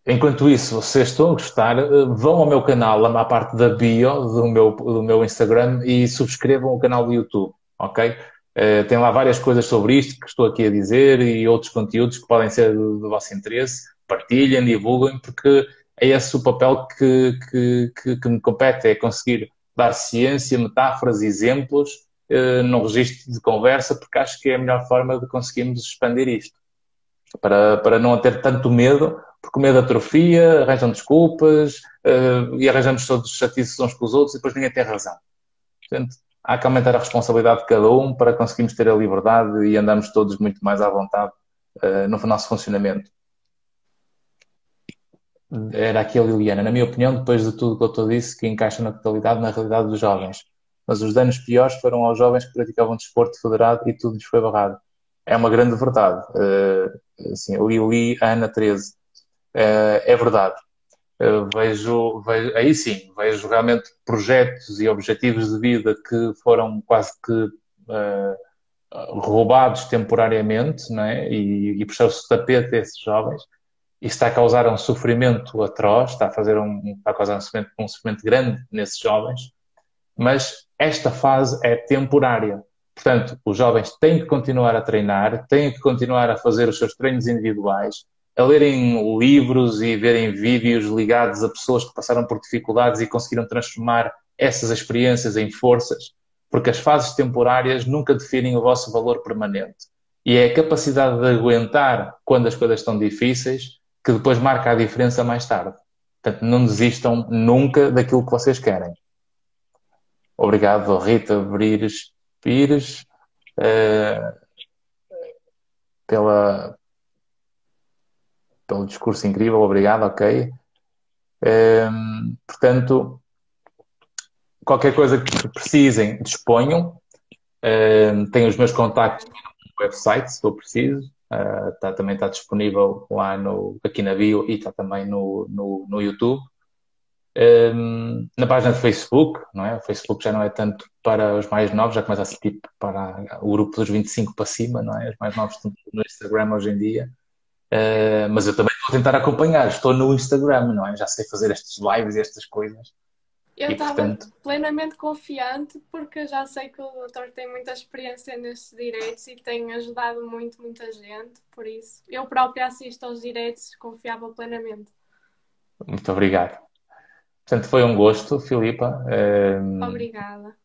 Enquanto isso, vocês estão a gostar, eh, vão ao meu canal, na parte da bio do meu, do meu Instagram e subscrevam o canal do YouTube, ok? Uh, tem lá várias coisas sobre isto que estou aqui a dizer e outros conteúdos que podem ser do, do vosso interesse. Partilhem, divulguem, porque é esse o papel que, que, que, que me compete, é conseguir dar ciência, metáforas, exemplos uh, num registro de conversa, porque acho que é a melhor forma de conseguirmos expandir isto. Para, para não ter tanto medo, porque o medo atrofia, arranjam desculpas uh, e arranjamos todos chatices uns com os outros e depois ninguém tem razão. Portanto, há que aumentar a responsabilidade de cada um para conseguirmos ter a liberdade e andarmos todos muito mais à vontade uh, no nosso funcionamento. Era aqui a Liliana. Na minha opinião, depois de tudo que eu disse, que encaixa na totalidade na realidade dos jovens mas os danos piores foram aos jovens que praticavam desporto federado e tudo lhes foi barrado. É uma grande verdade. Uh, assim, eu li a Ana 13. Uh, é verdade. Uh, vejo, vejo, aí sim, vejo realmente projetos e objetivos de vida que foram quase que uh, roubados temporariamente não é? e, e puxou-se o tapete a esses jovens. isso está a causar um sofrimento atroz, está a, fazer um, está a causar um sofrimento, um sofrimento grande nesses jovens, mas esta fase é temporária. Portanto, os jovens têm que continuar a treinar, têm que continuar a fazer os seus treinos individuais, a lerem livros e verem vídeos ligados a pessoas que passaram por dificuldades e conseguiram transformar essas experiências em forças, porque as fases temporárias nunca definem o vosso valor permanente. E é a capacidade de aguentar quando as coisas estão difíceis que depois marca a diferença mais tarde. Portanto, não desistam nunca daquilo que vocês querem. Obrigado, Rita Brires Pires, uh, pela, pelo discurso incrível. Obrigado, ok. Uh, portanto, qualquer coisa que precisem, disponham. Uh, tenho os meus contactos no website, se for preciso. Uh, tá, também está disponível lá no, aqui na bio e está também no, no, no YouTube. Um, na página de Facebook, não é? O Facebook já não é tanto para os mais novos, já começa a ser tipo para o grupo dos 25 para cima, não é? Os mais novos estão no Instagram hoje em dia. Uh, mas eu também estou a tentar acompanhar, estou no Instagram, não é? Já sei fazer estas lives e estas coisas. Eu estava portanto... plenamente confiante porque já sei que o doutor tem muita experiência nestes direitos e tem ajudado muito, muita gente, por isso eu própria assisto aos direitos, confiava plenamente. Muito obrigado. Portanto, foi um gosto, Filipa. Um, Obrigada.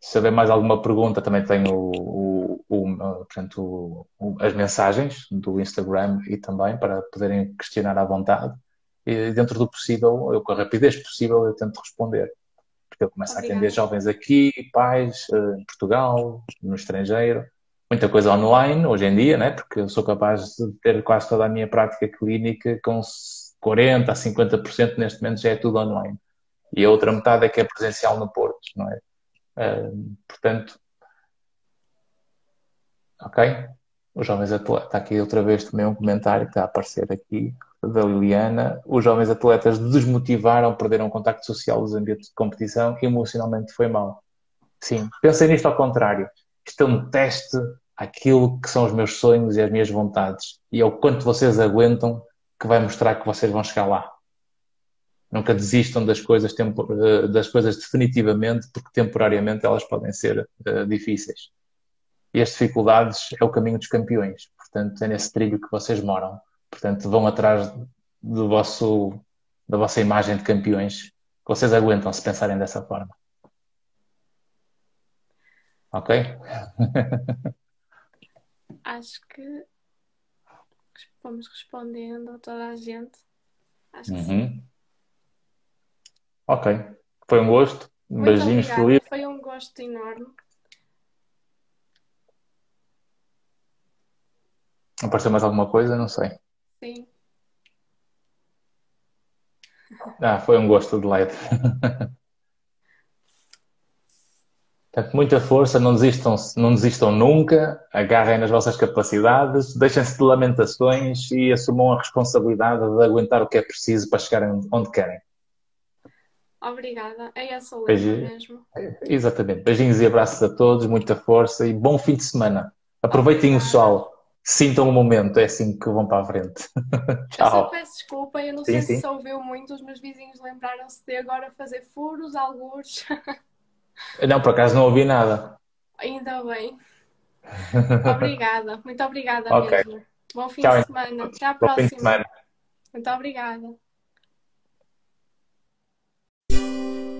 Se houver mais alguma pergunta, também tenho o, o, o portanto, as mensagens do Instagram e também para poderem questionar à vontade. E dentro do possível, eu, com a rapidez possível, eu tento responder porque eu começo Obrigada. a atender jovens aqui, pais, eh, em Portugal, no estrangeiro, muita coisa online hoje em dia, né? porque eu sou capaz de ter quase toda a minha prática clínica com 40% a 50% neste momento já é tudo online. E a outra metade é que é presencial no Porto, não é? Portanto, ok? Os jovens atletas, está aqui outra vez também um comentário que está a aparecer aqui da Liliana, os jovens atletas desmotivaram, perderam o contacto social dos ambientes de competição e emocionalmente foi mal. Sim, pensei nisto ao contrário. Isto é um teste àquilo que são os meus sonhos e as minhas vontades. E é o quanto vocês aguentam que vai mostrar que vocês vão chegar lá. Nunca desistam das coisas, eh, das coisas definitivamente, porque temporariamente elas podem ser uh, difíceis. E as dificuldades é o caminho dos campeões. Portanto, é nesse trilho que vocês moram. Portanto, vão atrás do vosso, da vossa imagem de campeões. Vocês aguentam se pensarem dessa forma. Ok? Acho que vamos respondendo a toda a gente. Acho que uhum. sim. Ok. Foi um gosto. Muito Beijinhos, Felipe. Foi um gosto enorme. Apareceu mais alguma coisa? Não sei. Sim. Ah, foi um gosto de leite. Portanto, muita força, não desistam, não desistam nunca, agarrem nas vossas capacidades, deixem-se de lamentações e assumam a responsabilidade de aguentar o que é preciso para chegarem onde querem. Obrigada, é essa o mesmo. Exatamente. Beijinhos e abraços a todos, muita força e bom fim de semana. Aproveitem Obrigada. o sol sintam o momento, é assim que vão para a frente. Tchau. Eu só peço desculpa, eu não sim, sei sim. se ouviu muito, os meus vizinhos lembraram-se de agora fazer furos, alguns. Não, por acaso não ouvi nada. Ainda bem. Obrigada, muito obrigada okay. mesmo. Bom fim Tchau, de semana. Até à próxima. Muito obrigada. Música